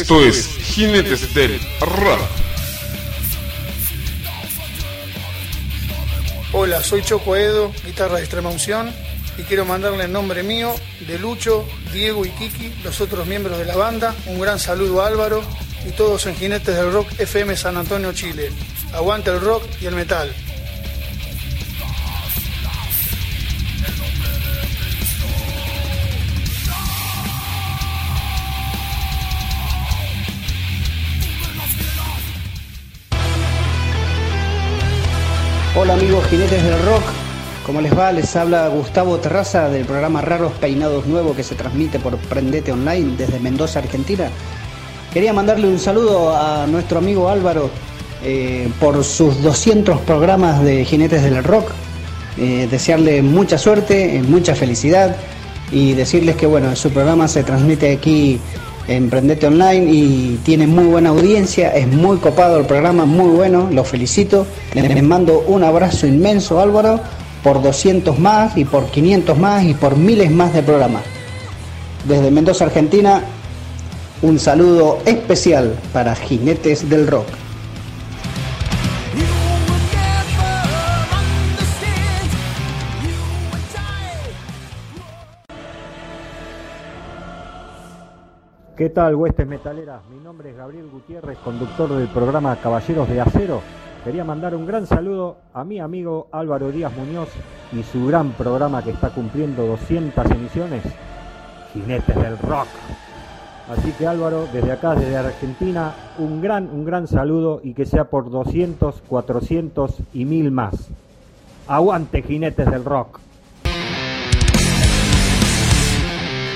Esto es Jinetes del Rock. Hola, soy Choco Edo, guitarra de extrema unción, y quiero mandarle en nombre mío, de Lucho, Diego y Kiki, los otros miembros de la banda, un gran saludo a Álvaro y todos en Jinetes del Rock FM San Antonio, Chile. Aguante el rock y el metal. Jinetes del rock, ¿cómo les va? Les habla Gustavo Terraza del programa Raros Peinados Nuevo que se transmite por Prendete Online desde Mendoza, Argentina. Quería mandarle un saludo a nuestro amigo Álvaro eh, por sus 200 programas de jinetes del rock. Eh, desearle mucha suerte, eh, mucha felicidad y decirles que bueno, su programa se transmite aquí en Prendete Online y tiene muy buena audiencia, es muy copado el programa, muy bueno, los felicito. Les mando un abrazo inmenso Álvaro por 200 más y por 500 más y por miles más de programas. Desde Mendoza, Argentina, un saludo especial para Jinetes del Rock. ¿Qué tal, huestes metaleras? Mi nombre es Gabriel Gutiérrez, conductor del programa Caballeros de Acero. Quería mandar un gran saludo a mi amigo Álvaro Díaz Muñoz y su gran programa que está cumpliendo 200 emisiones, Jinetes del Rock. Así que Álvaro, desde acá, desde Argentina, un gran, un gran saludo y que sea por 200, 400 y 1000 más. Aguante, Jinetes del Rock.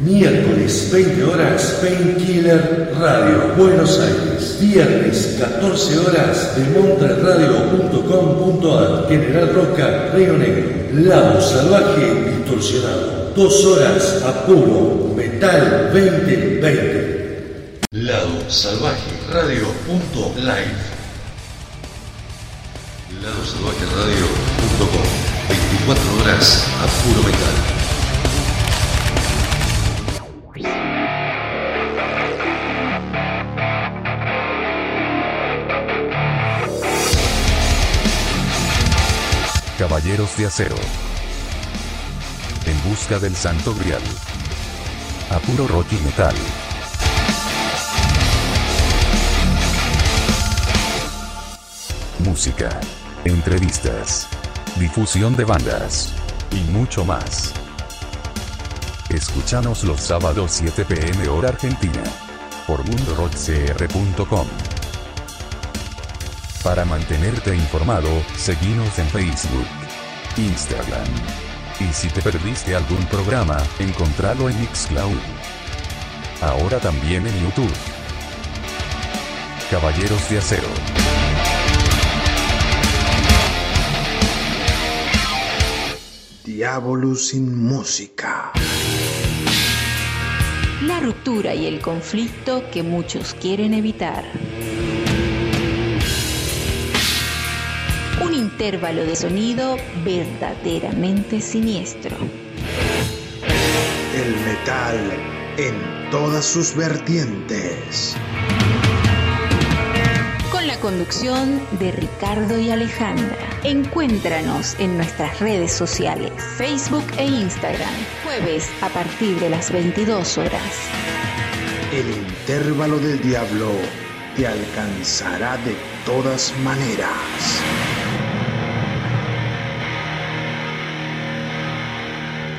Miércoles, 20 horas, Painkiller Radio, Buenos Aires. Viernes, 14 horas, demontraradio.com.ar, General Roca, Río Negro. Lado Salvaje Distorsionado. Dos horas a puro Metal 2020. Lado Salvaje Radio.live. Lado Salvaje Radio.com. 24 horas a puro metal. De Acero. En busca del Santo Grial. A puro rock y metal. Música. Entrevistas. Difusión de bandas. Y mucho más. Escúchanos los sábados 7 pm hora argentina. Por mundorockcr.com. Para mantenerte informado, seguinos en Facebook, Instagram. Y si te perdiste algún programa, encontralo en Mixcloud. Ahora también en YouTube. Caballeros de Acero. Diabolus sin música. La ruptura y el conflicto que muchos quieren evitar. Un intervalo de sonido verdaderamente siniestro. El metal en todas sus vertientes. conducción de Ricardo y Alejandra. Encuéntranos en nuestras redes sociales, Facebook e Instagram, jueves a partir de las 22 horas. El intervalo del diablo te alcanzará de todas maneras.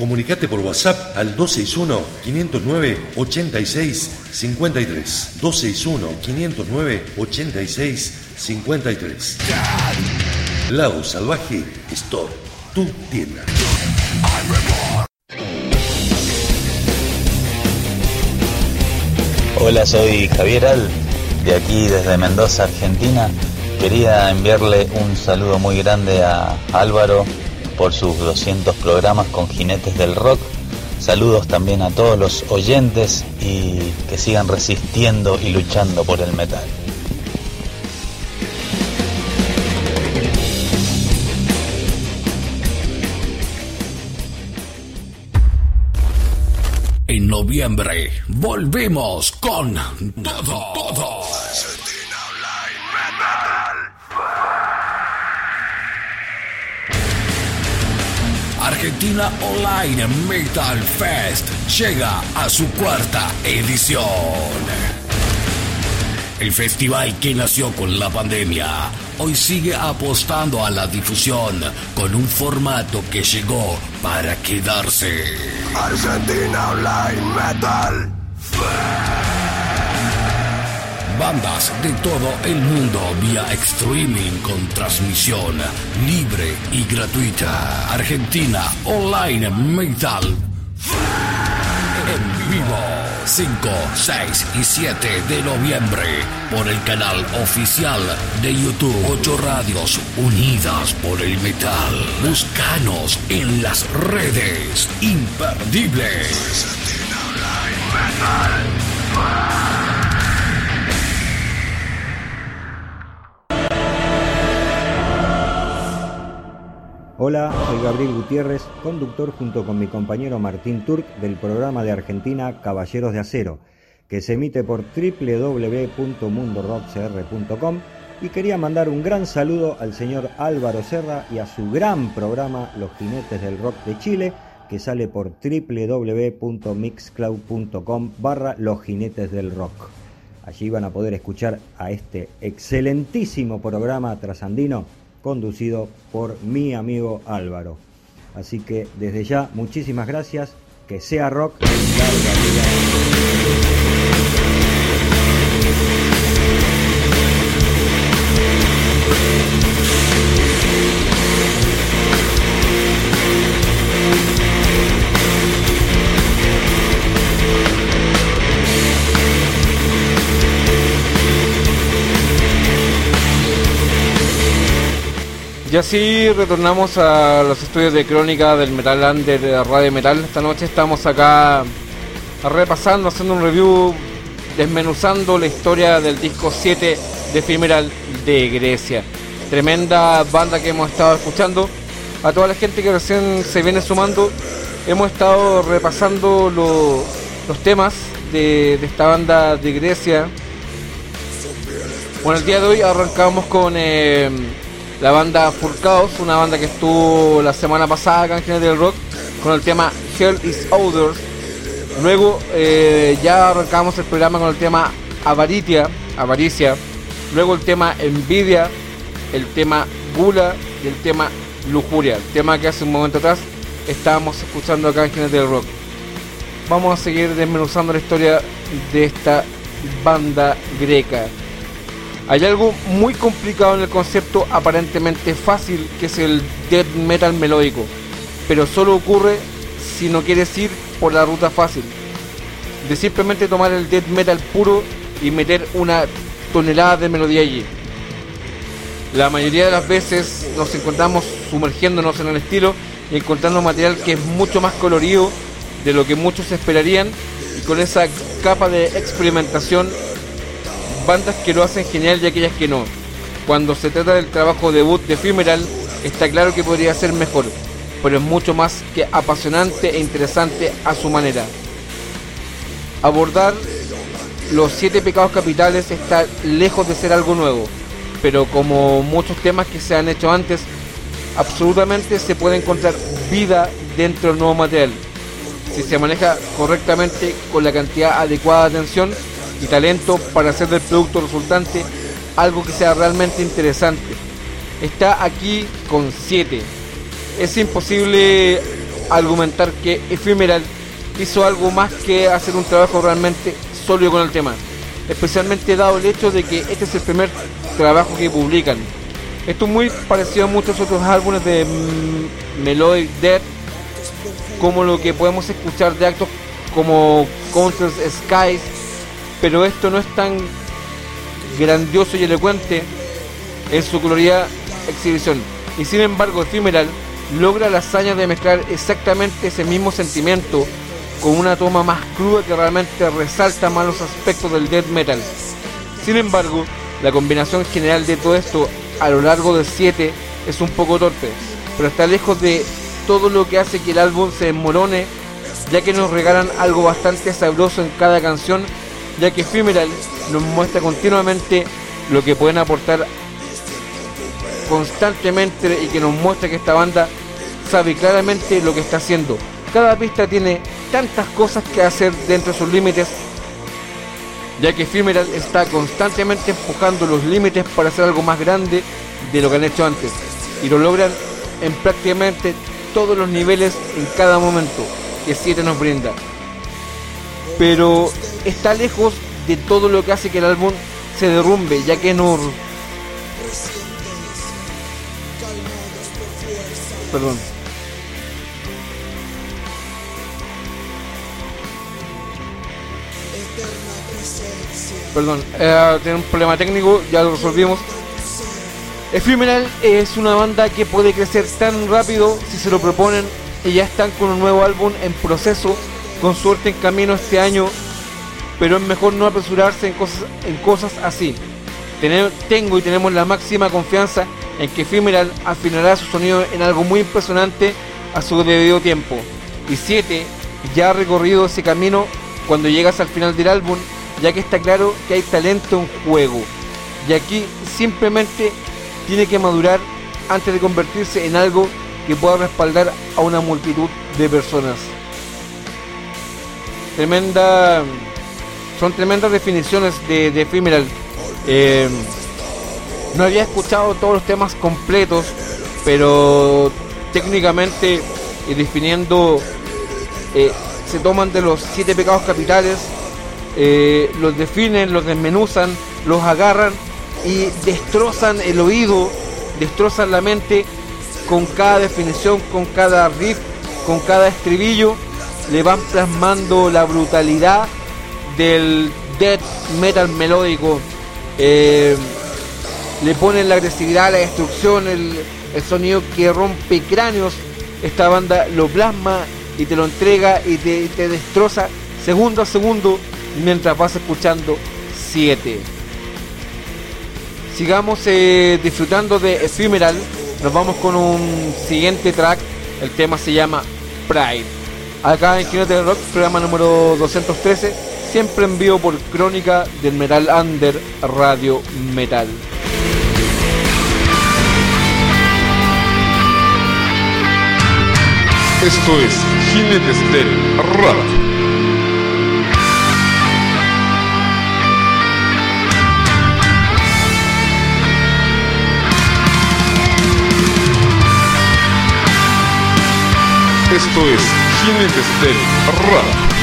Comunicate por WhatsApp al 261-509-8653. 261-509-8653. Lado Salvaje Store, tu tienda. Hola, soy Javier Al, de aquí desde Mendoza, Argentina. Quería enviarle un saludo muy grande a Álvaro por sus 200 programas con Jinetes del Rock. Saludos también a todos los oyentes y que sigan resistiendo y luchando por el metal. En noviembre volvemos con todo. Argentina Online Metal Fest llega a su cuarta edición. El festival que nació con la pandemia hoy sigue apostando a la difusión con un formato que llegó para quedarse. Argentina Online Metal. Bandas de todo el mundo vía streaming con transmisión libre y gratuita. Argentina Online Metal. En vivo. 5, 6 y 7 de noviembre por el canal oficial de YouTube 8 Radios Unidas por el Metal. Búscanos en las redes. Imperdibles. Hola, soy Gabriel Gutiérrez, conductor junto con mi compañero Martín Turk del programa de Argentina Caballeros de Acero, que se emite por www.mundorockcr.com y quería mandar un gran saludo al señor Álvaro Serra y a su gran programa Los Jinetes del Rock de Chile, que sale por www.mixcloud.com barra Los Jinetes del Rock. Allí van a poder escuchar a este excelentísimo programa trasandino conducido por mi amigo Álvaro. Así que desde ya, muchísimas gracias. Que sea rock. Y así retornamos a los estudios de crónica del Metal Under de Radio Metal. Esta noche estamos acá repasando, haciendo un review, desmenuzando la historia del disco 7 de Ephemeral de Grecia. Tremenda banda que hemos estado escuchando. A toda la gente que recién se viene sumando, hemos estado repasando lo- los temas de, de esta banda de Grecia. Bueno, el día de hoy arrancamos con eh, la banda Full Chaos, una banda que estuvo la semana pasada acá en General del Rock con el tema Hell is Others. Luego eh, ya arrancamos el programa con el tema Avaritia, Avaricia. Luego el tema Envidia, el tema Gula y el tema Lujuria, el tema que hace un momento atrás estábamos escuchando acá en General del Rock. Vamos a seguir desmenuzando la historia de esta banda greca. Hay algo muy complicado en el concepto aparentemente fácil que es el death metal melódico, pero solo ocurre si no quieres ir por la ruta fácil, de simplemente tomar el death metal puro y meter una tonelada de melodía allí. La mayoría de las veces nos encontramos sumergiéndonos en el estilo y encontrando material que es mucho más colorido de lo que muchos esperarían y con esa capa de experimentación, bandas que lo hacen genial y aquellas que no. Cuando se trata del trabajo debut de Ephemeral, está claro que podría ser mejor, pero es mucho más que apasionante e interesante a su manera. Abordar los siete pecados capitales está lejos de ser algo nuevo, pero como muchos temas que se han hecho antes, absolutamente se puede encontrar vida dentro del nuevo material, si se maneja correctamente con la cantidad adecuada de atención y talento para hacer del producto resultante algo que sea realmente interesante. Está aquí con 7. Es imposible argumentar que Ephemeral hizo algo más que hacer un trabajo realmente sólido con el tema, especialmente dado el hecho de que este es el primer trabajo que publican. Esto es muy parecido a muchos otros álbumes de mm, Melodic Death, como lo que podemos escuchar de actos como Counter Skies, pero esto no es tan grandioso y elocuente en su colorida exhibición. Y sin embargo, Ephemeral logra la hazaña de mezclar exactamente ese mismo sentimiento con una toma más cruda que realmente resalta más los aspectos del death metal. Sin embargo, la combinación general de todo esto a lo largo de 7 es un poco torpe, pero está lejos de todo lo que hace que el álbum se desmorone, ya que nos regalan algo bastante sabroso en cada canción, ya que Ephemeral nos muestra continuamente lo que pueden aportar constantemente y que nos muestra que esta banda sabe claramente lo que está haciendo. Cada pista tiene tantas cosas que hacer dentro de sus límites, ya que Ephemeral está constantemente empujando los límites para hacer algo más grande de lo que han hecho antes, y lo logran en prácticamente todos los niveles en cada momento que 7 nos brinda. Pero está lejos de todo lo que hace que el álbum se derrumbe, ya que no... Perdón. Perdón, eh, tiene un problema técnico, ya lo resolvimos. Ephemeral es una banda que puede crecer tan rápido si se lo proponen y ya están con un nuevo álbum en proceso, con suerte en camino este año, pero es mejor no apresurarse en cosas, en cosas así. tengo y tenemos la máxima confianza en que Ephemeral afinará su sonido en algo muy impresionante a su debido tiempo. Y 7 ya ha recorrido ese camino cuando llegas al final del álbum, ya que está claro que hay talento en juego. Y aquí simplemente tiene que madurar antes de convertirse en algo que pueda respaldar a una multitud de personas. Tremenda, son tremendas definiciones de, de. Eh, no había escuchado todos los temas completos, pero técnicamente y definiendo eh, se toman de los siete pecados capitales, eh, los definen, los desmenuzan, los agarran y destrozan el oído, destrozan la mente con cada definición, con cada riff, con cada estribillo, le van plasmando la brutalidad del death metal melódico. Eh, le ponen la agresividad, la destrucción, el, sonido que rompe cráneos. Esta banda lo plasma y te lo entrega y te, destroza segundo a segundo mientras vas escuchando 7 sigamos eh, disfrutando de Ephemeral. Nos vamos con un siguiente track. El tema se llama Pride. Acá en Kinote Rock, programa número 213. Siempre envío por Crónica del Metal Under Radio Metal. Esto es Jinetes del Rock. Esto es Jinetes del Rap.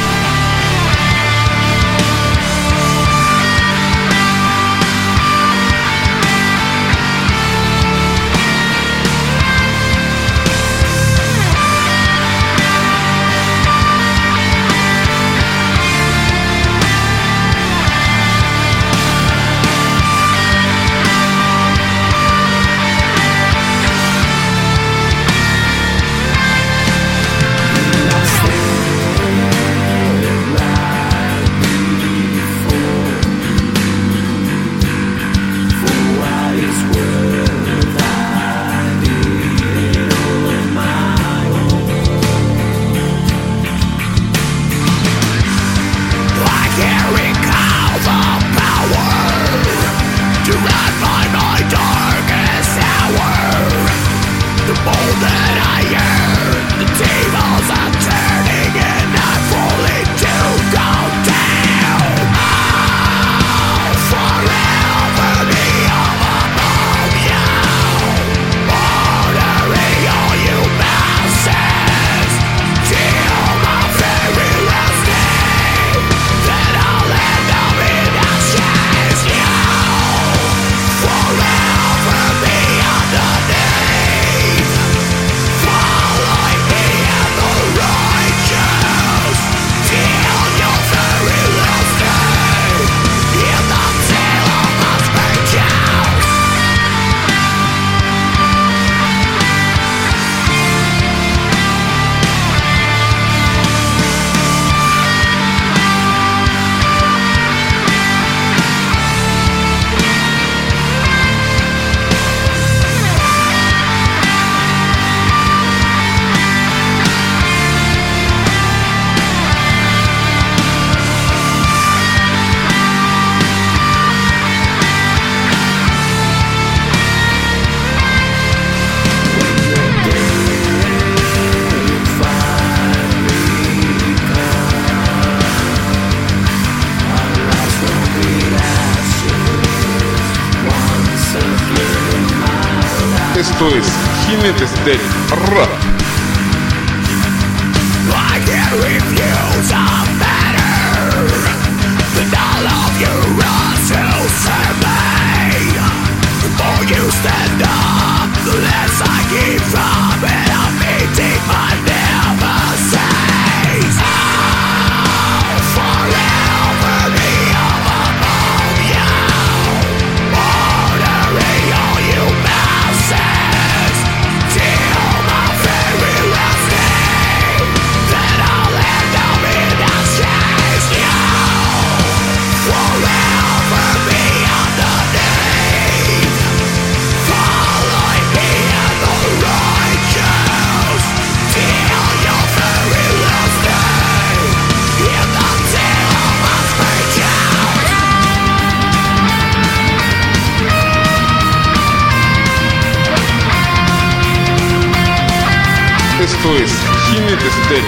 Es Jinetes del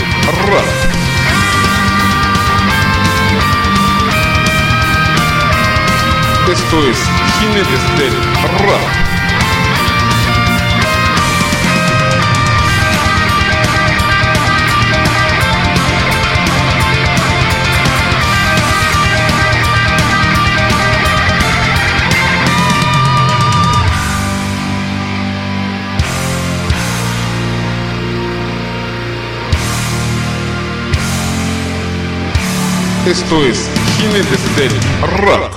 Rock. Esto es Jinetes del Rock. Esto es Jinetes del Rock.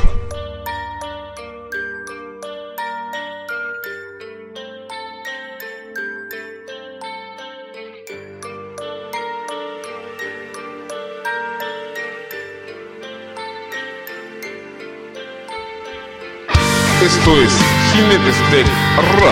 Esto es Jinetes del Rock.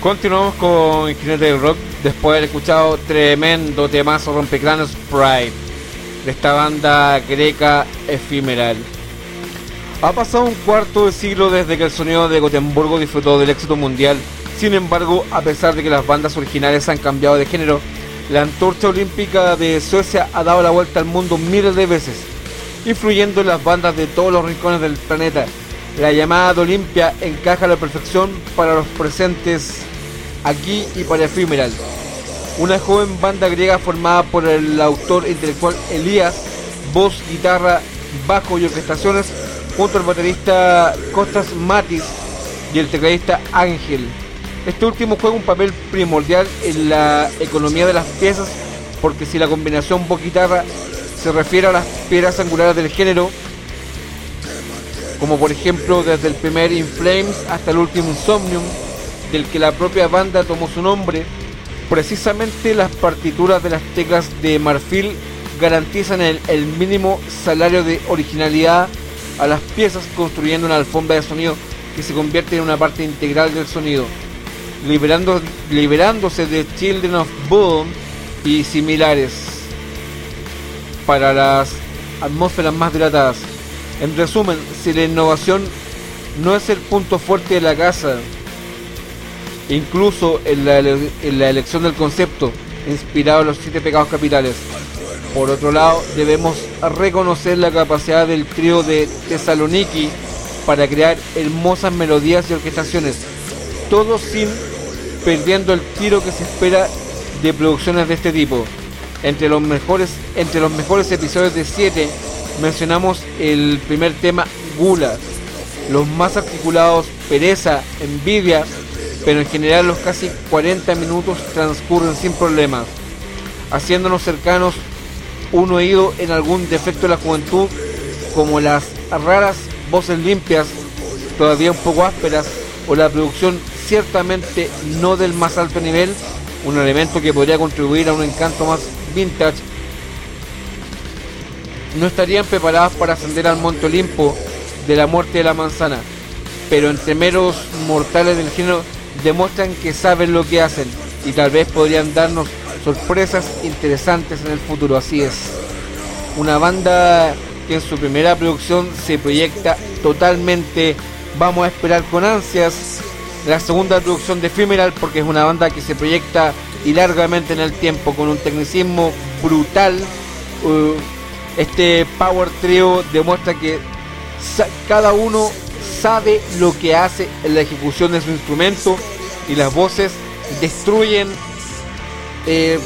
Continuamos con Jinete del Rock después de haber escuchado tremendo temazo rompecráneos Pride de esta banda greca efímeral. Ha pasado un cuarto de siglo desde que el sonido de Gotemburgo disfrutó del éxito mundial. Sin embargo, a pesar de que las bandas originales han cambiado de género, la antorcha olímpica de Suecia ha dado la vuelta al mundo miles de veces, influyendo en las bandas de todos los rincones del planeta. La llamada de Olimpia encaja a la perfección para los presentes aquí y para Ephemeral. Una joven banda griega formada por el autor intelectual Elías, voz, guitarra, bajo y orquestaciones, junto al baterista Costas Matis y el tecladista Ángel. Este último juega un papel primordial en la economía de las piezas, porque si la combinación voz-guitarra se refiere a las piedras angulares del género, como por ejemplo desde el primer In Flames hasta el último Insomnium, del que la propia banda tomó su nombre, precisamente las partituras de las teclas de marfil garantizan el, mínimo salario de originalidad a las piezas construyendo una alfombra de sonido que se convierte en una parte integral del sonido. liberándose de Children of Boom y similares para las atmósferas más dilatadas. En resumen, si la innovación no es el punto fuerte de la casa, incluso en la, elección del concepto inspirado en los siete pecados capitales, por otro lado, debemos reconocer la capacidad del trío de Thessaloniki para crear hermosas melodías y orquestaciones, todo sin perdiendo el tiro que se espera de producciones de este tipo. Entre los mejores, entre los mejores episodios de 7 mencionamos el primer tema Gula, los más articulados Pereza, Envidia, pero en general los casi 40 minutos transcurren sin problemas, haciéndonos cercanos. Un oído en algún defecto de la juventud, como las raras voces limpias, todavía un poco ásperas, o la producción ciertamente no del más alto nivel, un elemento que podría contribuir a un encanto más vintage, no estarían preparadas para ascender al Monte Olimpo de la muerte de la manzana, pero entre meros mortales del género demuestran que saben lo que hacen y tal vez podrían darnos sorpresas interesantes en el futuro. Así es, una banda que en su primera producción se proyecta totalmente, vamos a esperar con ansias la segunda producción de Ephemeral porque es una banda que se proyecta y largamente en el tiempo con un tecnicismo brutal. Uh, este Power Trio demuestra que cada uno sabe lo que hace en la ejecución de su instrumento y las voces destruyen, eh,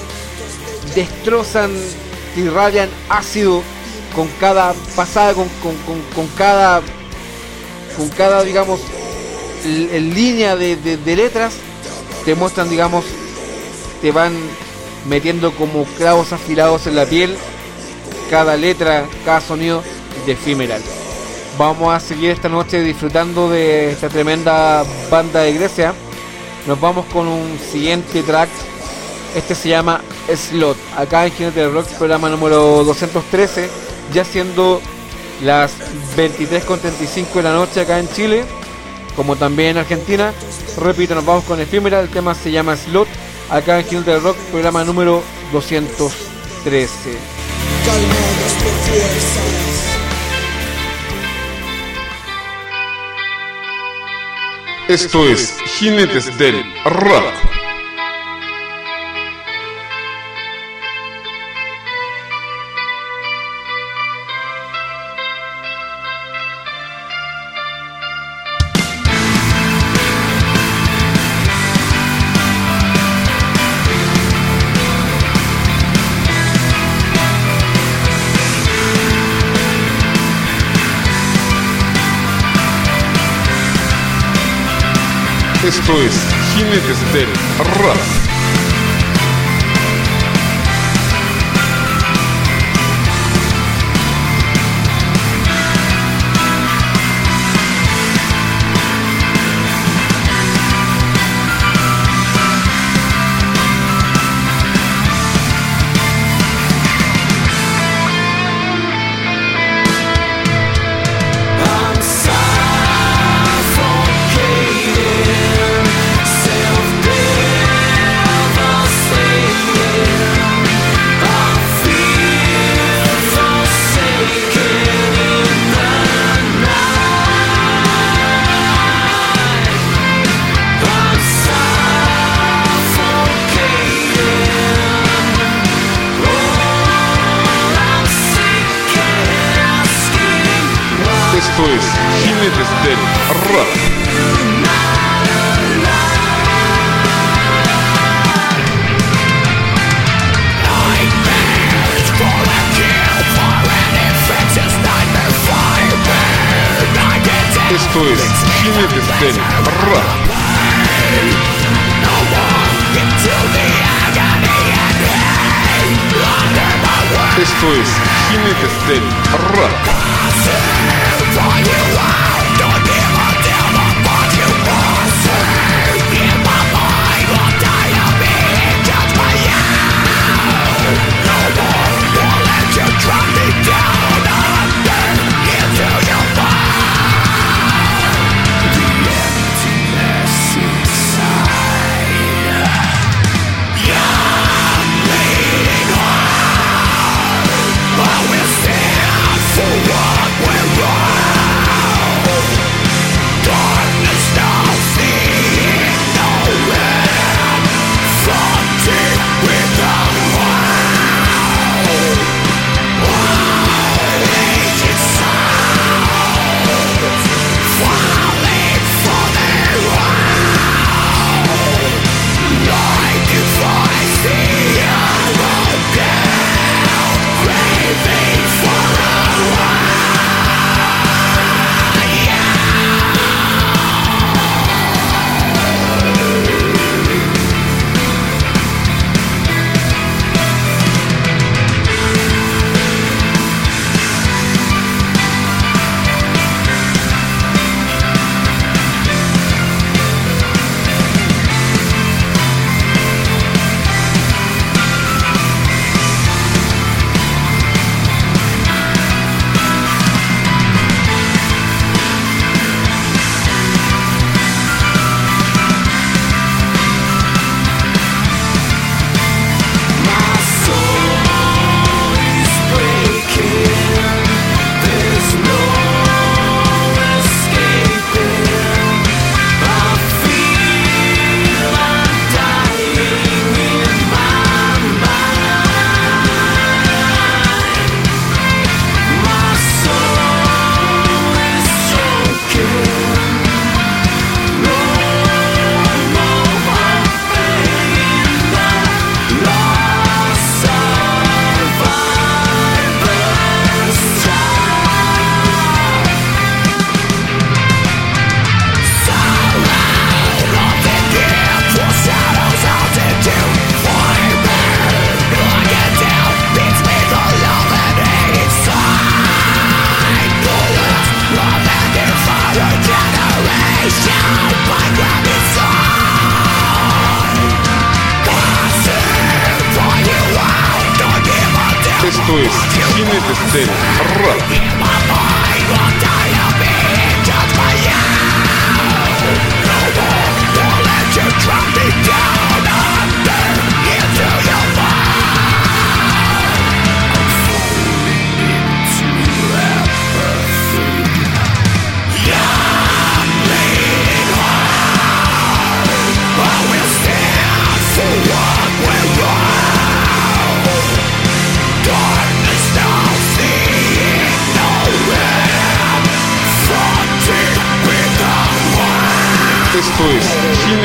destrozan, irradian ácido con cada pasada, con, con, cada, con cada, digamos, línea de, de, letras, te muestran, digamos, te van metiendo como clavos afilados en la piel cada letra, cada sonido de Ephemeral. Vamos a seguir esta noche disfrutando de esta tremenda banda de Grecia. Nos vamos con un siguiente track. Este se llama Slot. Acá en Jinete Rock, programa número 213. Ya siendo las 23.35 de la noche acá en Chile. Como también en Argentina. Repito, nos vamos con Efímera. El tema se llama Slot. Acá en Jinete Rock, programa número 213. Esto es Jinetes del Rock. Rock.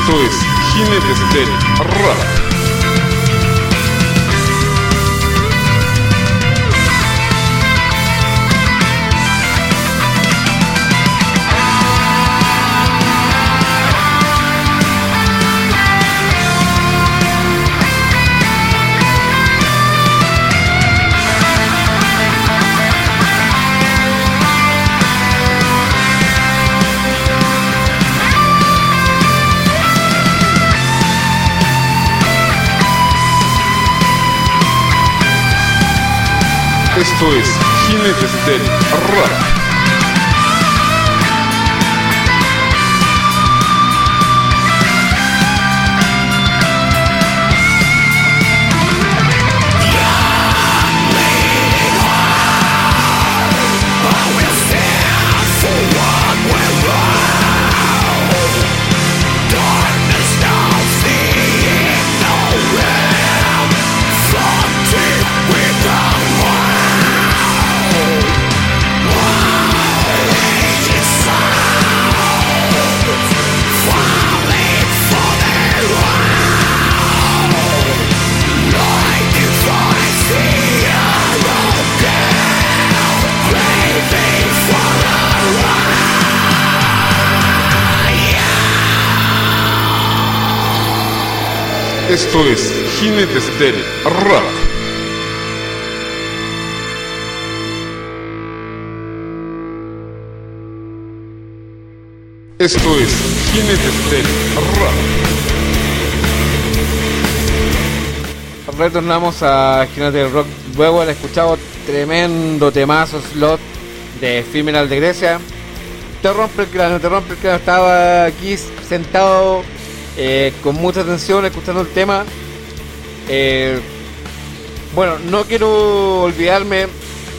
Esto es Jinetes del Rock. Esto es Jinetes del Rock. Esto es Jinetes del Rock. Esto es Jinetes del Rock. Retornamos a Jinetes Rock. Luego de escuchado tremendo temazo slot de Ephemeral de Grecia. Te rompe el cráneo, te rompe el cráneo. Estaba aquí sentado eh, con mucha atención escuchando el tema. Eh, bueno, no quiero olvidarme,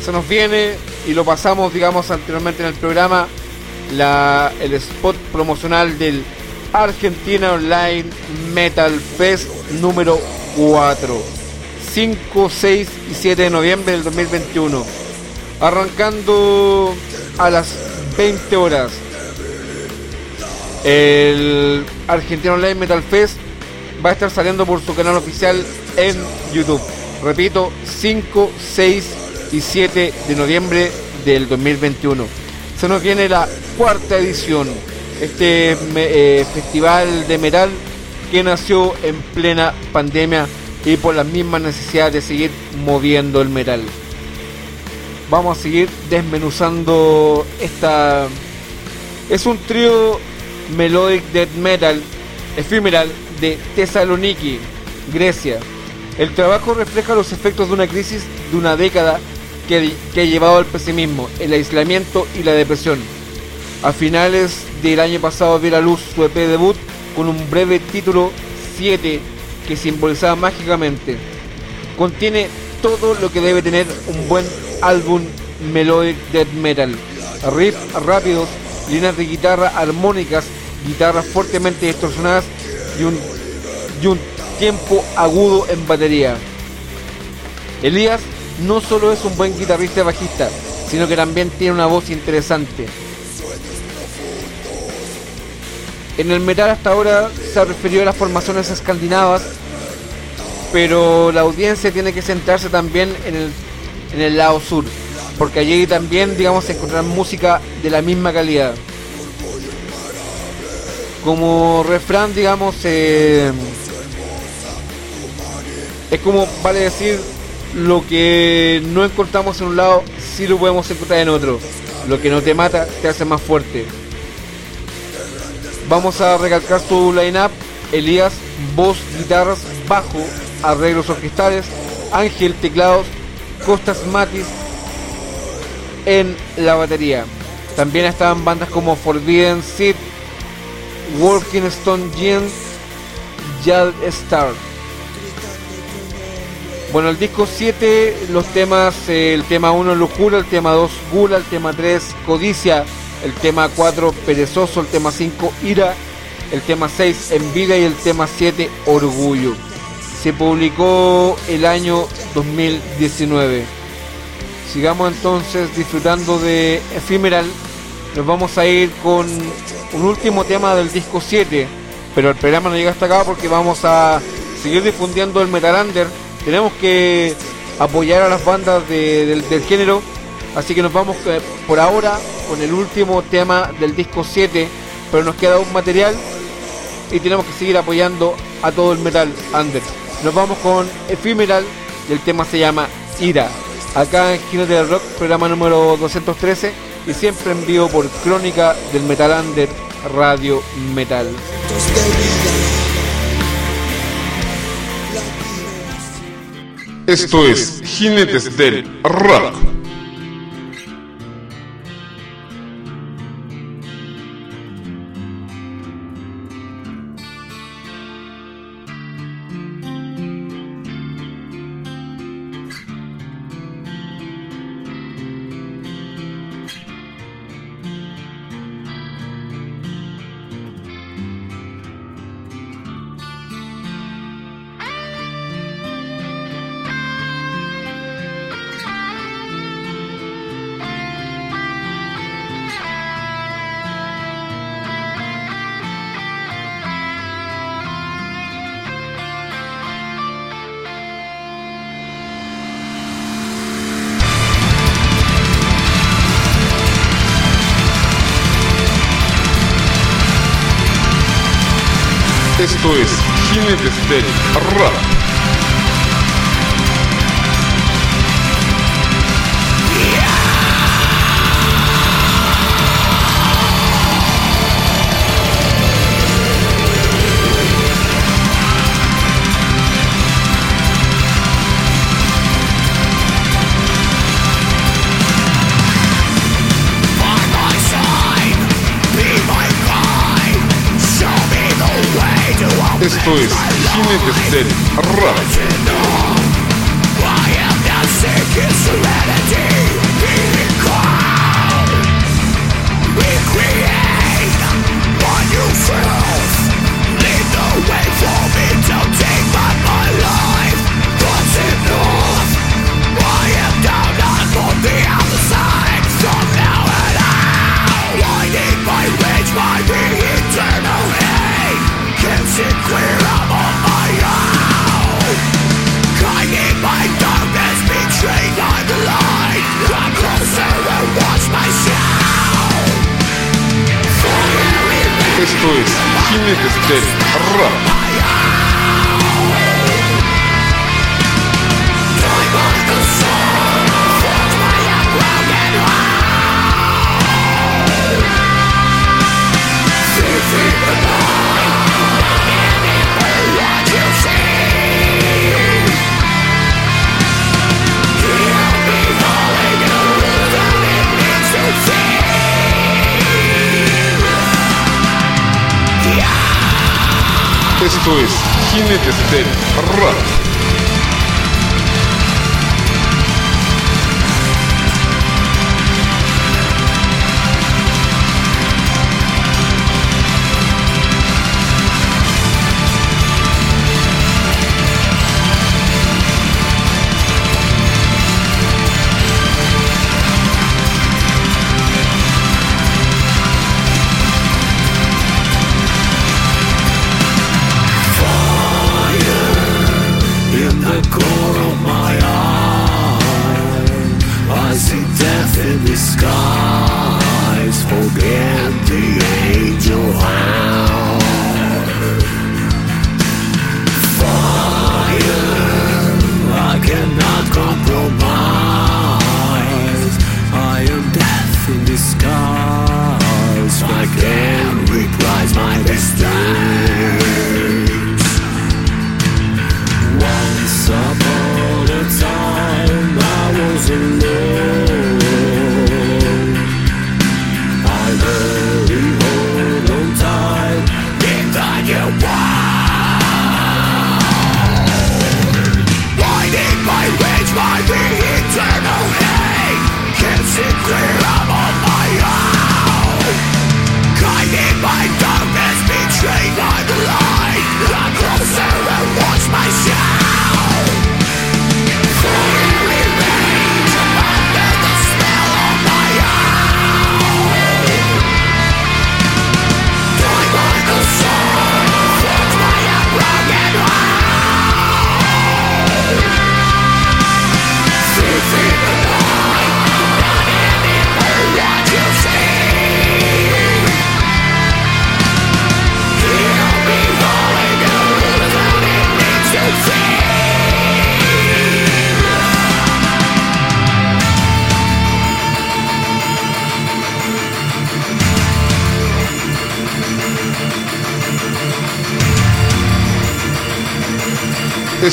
se nos viene y lo pasamos, digamos, anteriormente en el programa, la, el spot promocional del Argentina Online Metal Fest número 4, 5, 6 y 7 de noviembre del 2021. Arrancando a las 20 horas. El Argentina Online Metal Fest va a estar saliendo por su canal oficial en YouTube. Repito, 5, 6 y 7 de noviembre del 2021. Se nos viene la cuarta edición. Este eh, festival de metal que nació en plena pandemia y por las mismas necesidades de seguir moviendo el metal. Vamos a seguir desmenuzando esta... Es un trío melodic death metal ephemeral de Thessaloniki, Grecia. El trabajo refleja los efectos de una crisis de una década que, que ha llevado al pesimismo, el aislamiento y la depresión. A finales del año pasado vio la luz su EP debut con un breve título 7 que simbolizaba mágicamente. Contiene todo lo que debe tener un buen álbum melodic death metal. Riffs rápidos, líneas de guitarra armónicas, guitarras fuertemente distorsionadas y un, y un tiempo agudo en batería. Elías no solo es un buen guitarrista y bajista, sino que también tiene una voz interesante. En el metal hasta ahora se ha referido a las formaciones escandinavas, pero la audiencia tiene que centrarse también en el, en el lado sur, porque allí también, digamos, se encontrarán música de la misma calidad. Como refrán, digamos, eh, es como vale decir lo que no encontramos en un lado, sí lo podemos encontrar en otro. Lo que no te mata te hace más fuerte. Vamos a recalcar su line-up. Elías, voz, guitarras, bajo, arreglos orquestales, Ángel, teclados, Costas Matis en la batería. También estaban bandas como Forbidden Seed, Working Stone Jeans, Yad Star. Bueno, el disco 7, los temas, eh, el tema 1 Locura, el tema 2 Gula, el tema 3 Codicia, el tema 4 Perezoso, el tema 5 Ira, el tema 6 Envidia y el tema 7 Orgullo. Se publicó el año 2019. Sigamos entonces disfrutando de Ephemeral. Nos vamos a ir con un último tema del disco 7, pero el programa no llega hasta acá porque vamos a seguir difundiendo el Metal Under tenemos que apoyar a las bandas del, género. Así que nos vamos eh, por ahora con el último tema del disco 7, pero nos queda un material y tenemos que seguir apoyando a todo el metal under. Nos vamos con Ephemeral y el tema se llama Ira. Acá en Gino del Rock, programa número 213 y siempre en vivo por Crónica del Metal Under Radio Metal. Esto es Jinetes del Rock. Es Jinetes del Del Esto es Jinetes del Rock.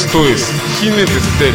Esto es Jinetes del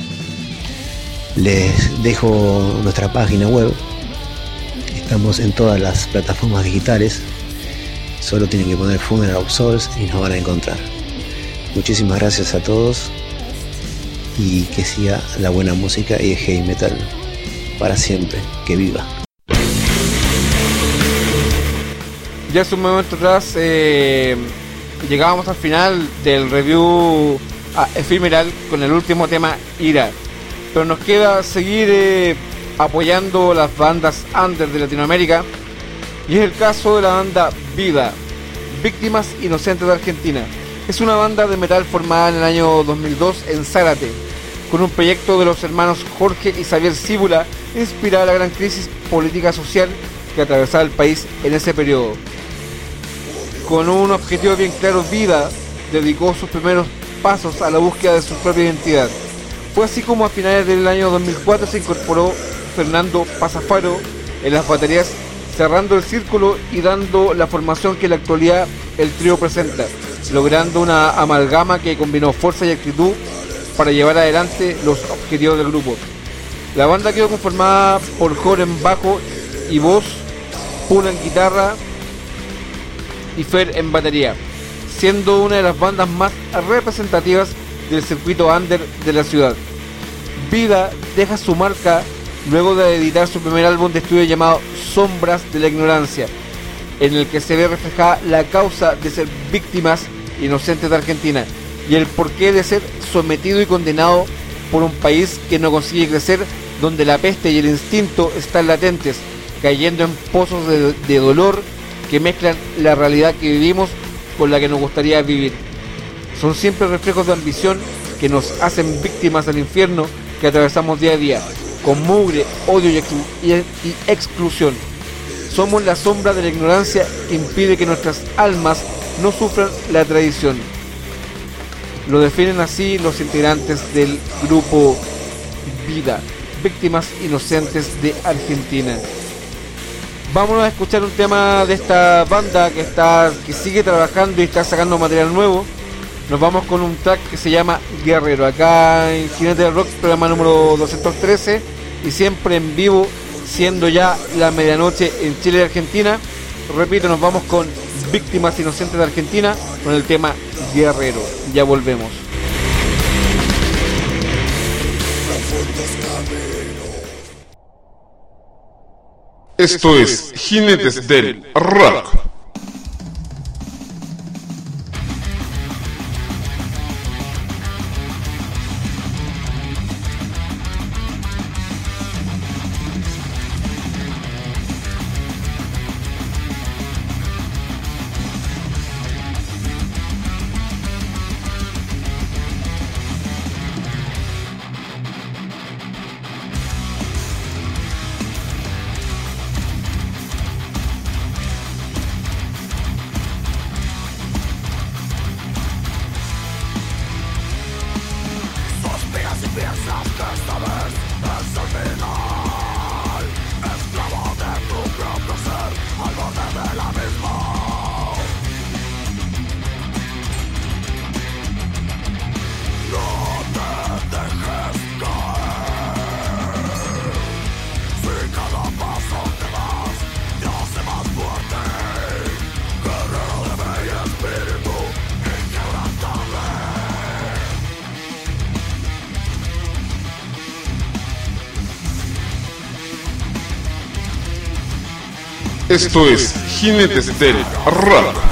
les dejo nuestra página web. Estamos en todas las plataformas digitales. Solo tienen que poner Funeral of Souls y nos van a encontrar. Muchísimas gracias a todos y que siga la buena música y el heavy metal para siempre. Que viva. Ya hace un momento atrás eh, llegábamos al final del review a Ephemeral con el último tema Ira pero nos queda seguir eh, apoyando las bandas under de Latinoamérica y es el caso de la banda Vida. Víctimas Inocentes de Argentina. Es una banda de metal formada en el año 2002 en Zárate, con un proyecto de los hermanos Jorge y Xavier Cíbula, inspirada en la gran crisis política social que atravesaba el país en ese periodo. Con un objetivo bien claro, Vida dedicó sus primeros pasos a la búsqueda de su propia identidad. Fue así como a finales del año 2004 se incorporó Fernando Pasafaro en las baterías, cerrando el círculo y dando la formación que en la actualidad el trío presenta, logrando una amalgama que combinó fuerza y actitud para llevar adelante los objetivos del grupo. La banda quedó conformada por Jorge en bajo y voz, Pula en guitarra y Fer en batería, siendo una de las bandas más representativas del circuito under de la ciudad. Vida deja su marca luego de editar su primer álbum de estudio llamado Sombras de la Ignorancia, en el que se ve reflejada la causa de ser víctimas inocentes de Argentina y el porqué de ser sometido y condenado por un país que no consigue crecer, donde la peste y el instinto están latentes, cayendo en pozos de, de dolor que mezclan la realidad que vivimos con la que nos gustaría vivir. Son siempre reflejos de ambición que nos hacen víctimas del infierno que atravesamos día a día, con mugre, odio y, exclu- y- y exclusión. Somos la sombra de la ignorancia que impide que nuestras almas no sufran la tradición. Lo definen así los integrantes del grupo Vida, víctimas inocentes de Argentina. Vámonos a escuchar un tema de esta banda que está que sigue trabajando y está sacando material nuevo. Nos vamos con un track que se llama Guerrero, acá en Jinete del Rock, programa número 213 y siempre en vivo, siendo ya la medianoche en Chile y Argentina. Repito, nos vamos con Víctimas Inocentes de Argentina con el tema Guerrero. Ya volvemos. Esto es Jinetes del Rock. Esto es Jinetes del Rock.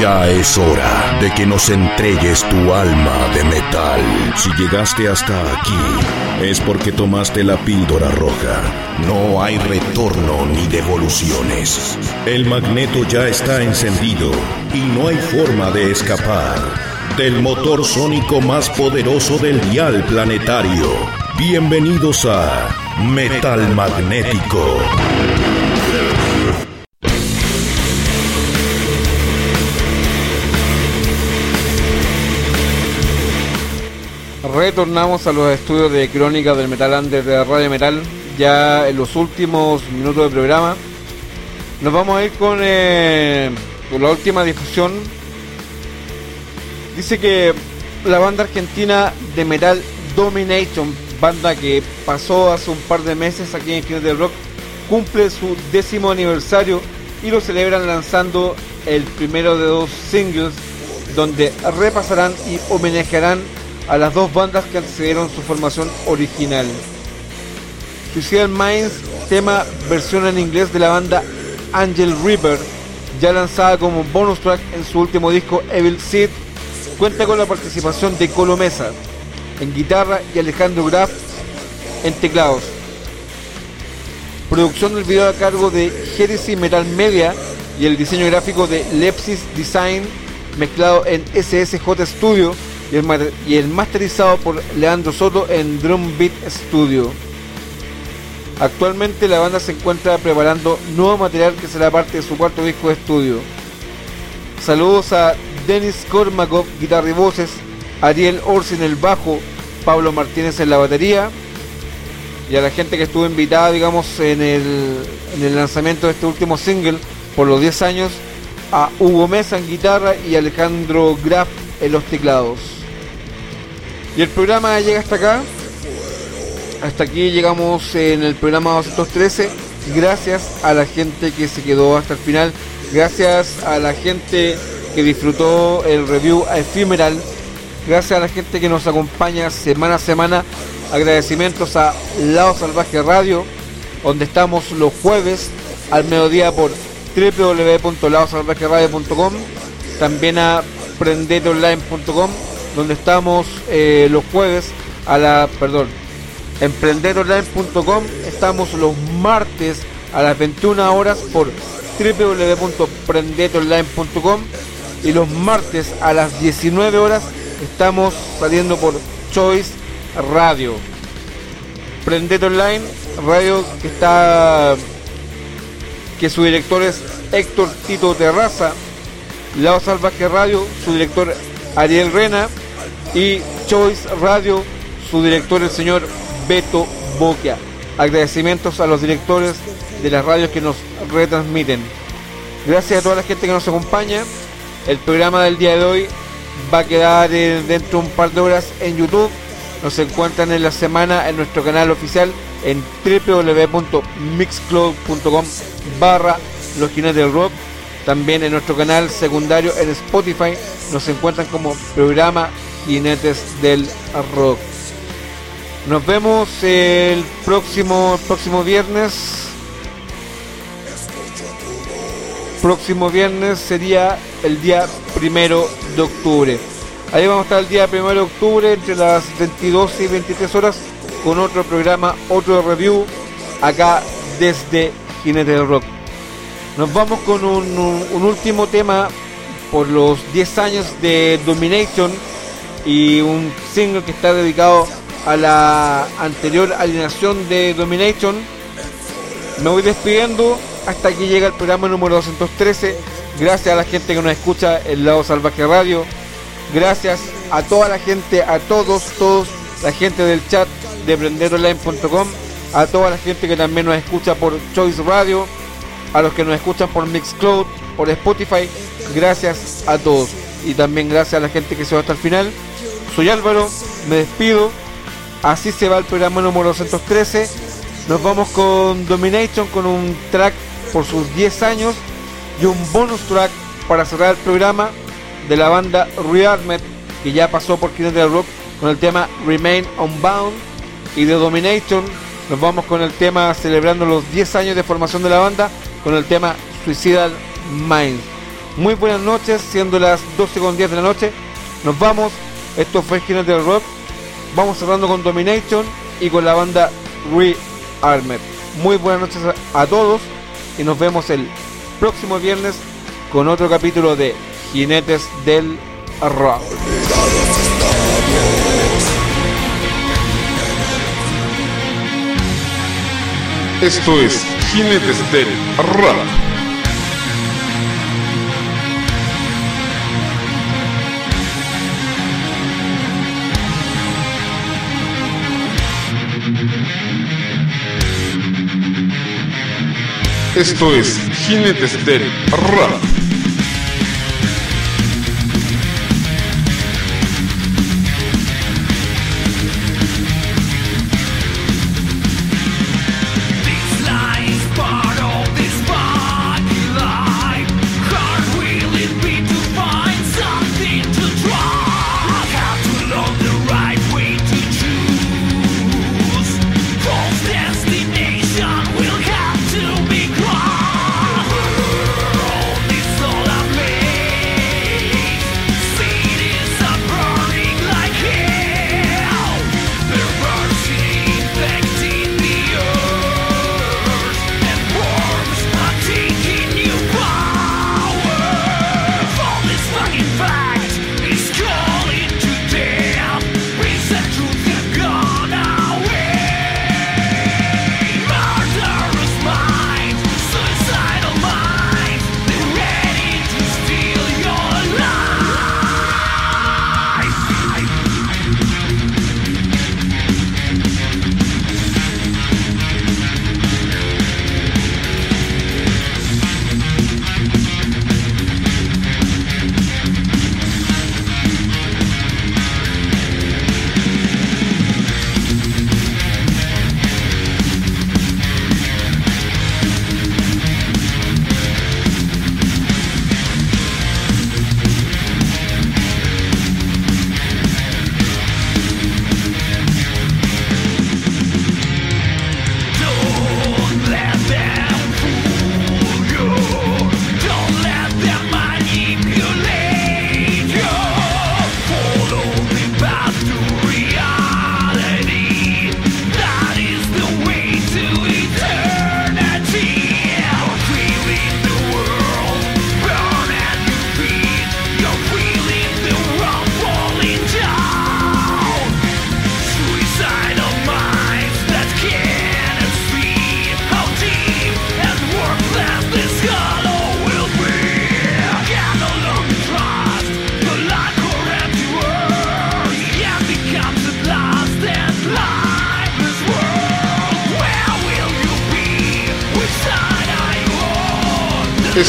Ya es hora de que nos entregues tu alma de metal. Si llegaste hasta aquí, es porque tomaste la píldora roja. No hay retorno ni devoluciones. El magneto ya está encendido y no hay forma de escapar del motor sónico más poderoso del dial planetario. Bienvenidos a Metal Magnético. Retornamos a los estudios de Crónica del Metal Under de Radio Metal, ya en los últimos minutos del programa. Nos vamos a ir con, eh, la última difusión. Dice que la banda argentina de metal Domination, banda que pasó hace un par de meses aquí en Kines del Rock, cumple su décimo aniversario y lo celebran lanzando el primero de dos singles donde repasarán y homenajearán a las dos bandas que antecedieron su formación original. Suicidal Minds, tema versión en inglés de la banda Angel River, ya lanzada como bonus track en su último disco Evil Seed, cuenta con la participación de Colo Mesa en guitarra y Alejandro Graf en teclados. Producción del video a cargo de Heresy Metal Media y el diseño gráfico de Lepsis Design mezclado en SSJ Studio y el, y el masterizado por Leandro Soto en Drum Beat Studio. Actualmente la banda se encuentra preparando nuevo material que será parte de su cuarto disco de estudio. Saludos a Denis Kormakov, guitarra y voces, Ariel Orsi en el bajo, Pablo Martínez en la batería y a la gente que estuvo invitada, digamos, en el, en el lanzamiento de este último single por los 10 años, a Hugo Mesa en guitarra y Alejandro Graf en los teclados. Y el programa llega hasta acá. Hasta aquí llegamos en el programa 213. Gracias a la gente que se quedó hasta el final. Gracias a la gente que disfrutó el review Ephemeral. Gracias a la gente que nos acompaña semana a semana. Agradecimientos a Lado Salvaje Radio, donde estamos los jueves al mediodía por www.ladosalvajeradio.com. También a prendeteonline.com donde estamos eh, los jueves a la, perdón, emprenderonline.com, estamos los martes a las 21 horas por www.prendeteonline.com y los martes a las 19 horas estamos saliendo por Choice Radio. Prendete Online, radio que está que su director es Héctor Tito Terraza, Lao Salvaje Radio, su director Ariel Rena y Choice Radio, su director el señor Beto Boquia. Agradecimientos a los directores de las radios que nos retransmiten. Gracias a toda la gente que nos acompaña. El programa del día de hoy va a quedar eh, dentro de un par de horas en YouTube. Nos encuentran en la semana en nuestro canal oficial en www.mixcloud.com barra los del rock. También en nuestro canal secundario en Spotify nos encuentran como programa Jinetes del Rock. Nos vemos el próximo, próximo viernes. Próximo viernes sería el día primero de octubre. Ahí vamos a estar el día primero de octubre entre las 22 y 23 horas con otro programa, otro review acá desde Jinetes del Rock. Nos vamos con un, último tema por los 10 años de Domination y un single que está dedicado a la anterior alineación de Domination. Me voy despidiendo hasta aquí llega el programa número 213. Gracias a la gente que nos escucha en Lado Salvaje Radio. Gracias a toda la gente, a todos, todos, la gente del chat de prenderonline.com, a toda la gente que también nos escucha por Choice Radio, a los que nos escuchan por Mixcloud, por Spotify. Gracias a todos. Y también gracias a la gente que se va hasta el final. Soy Álvaro, me despido. Así se va el programa número 213. Nos vamos con Domination, con un track por sus 10 años y un bonus track para cerrar el programa de la banda Rearmed, que ya pasó por Kenneth del Rock con el tema Remain Unbound. Y de Domination nos vamos con el tema celebrando los 10 años de formación de la banda con el tema Suicidal Minds. Muy buenas noches, siendo las 12 con 10 de la noche. Nos vamos. Esto fue Esquina del Rock. Vamos cerrando con Domination y con la banda Rearmed. Muy buenas noches a, todos y nos vemos el próximo viernes con otro capítulo de Jinetes del Rock. Esto es Cine de Estéreo, rap. Esto es Gine de Estéreo, rap.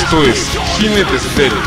Esto es Jinete Estéreo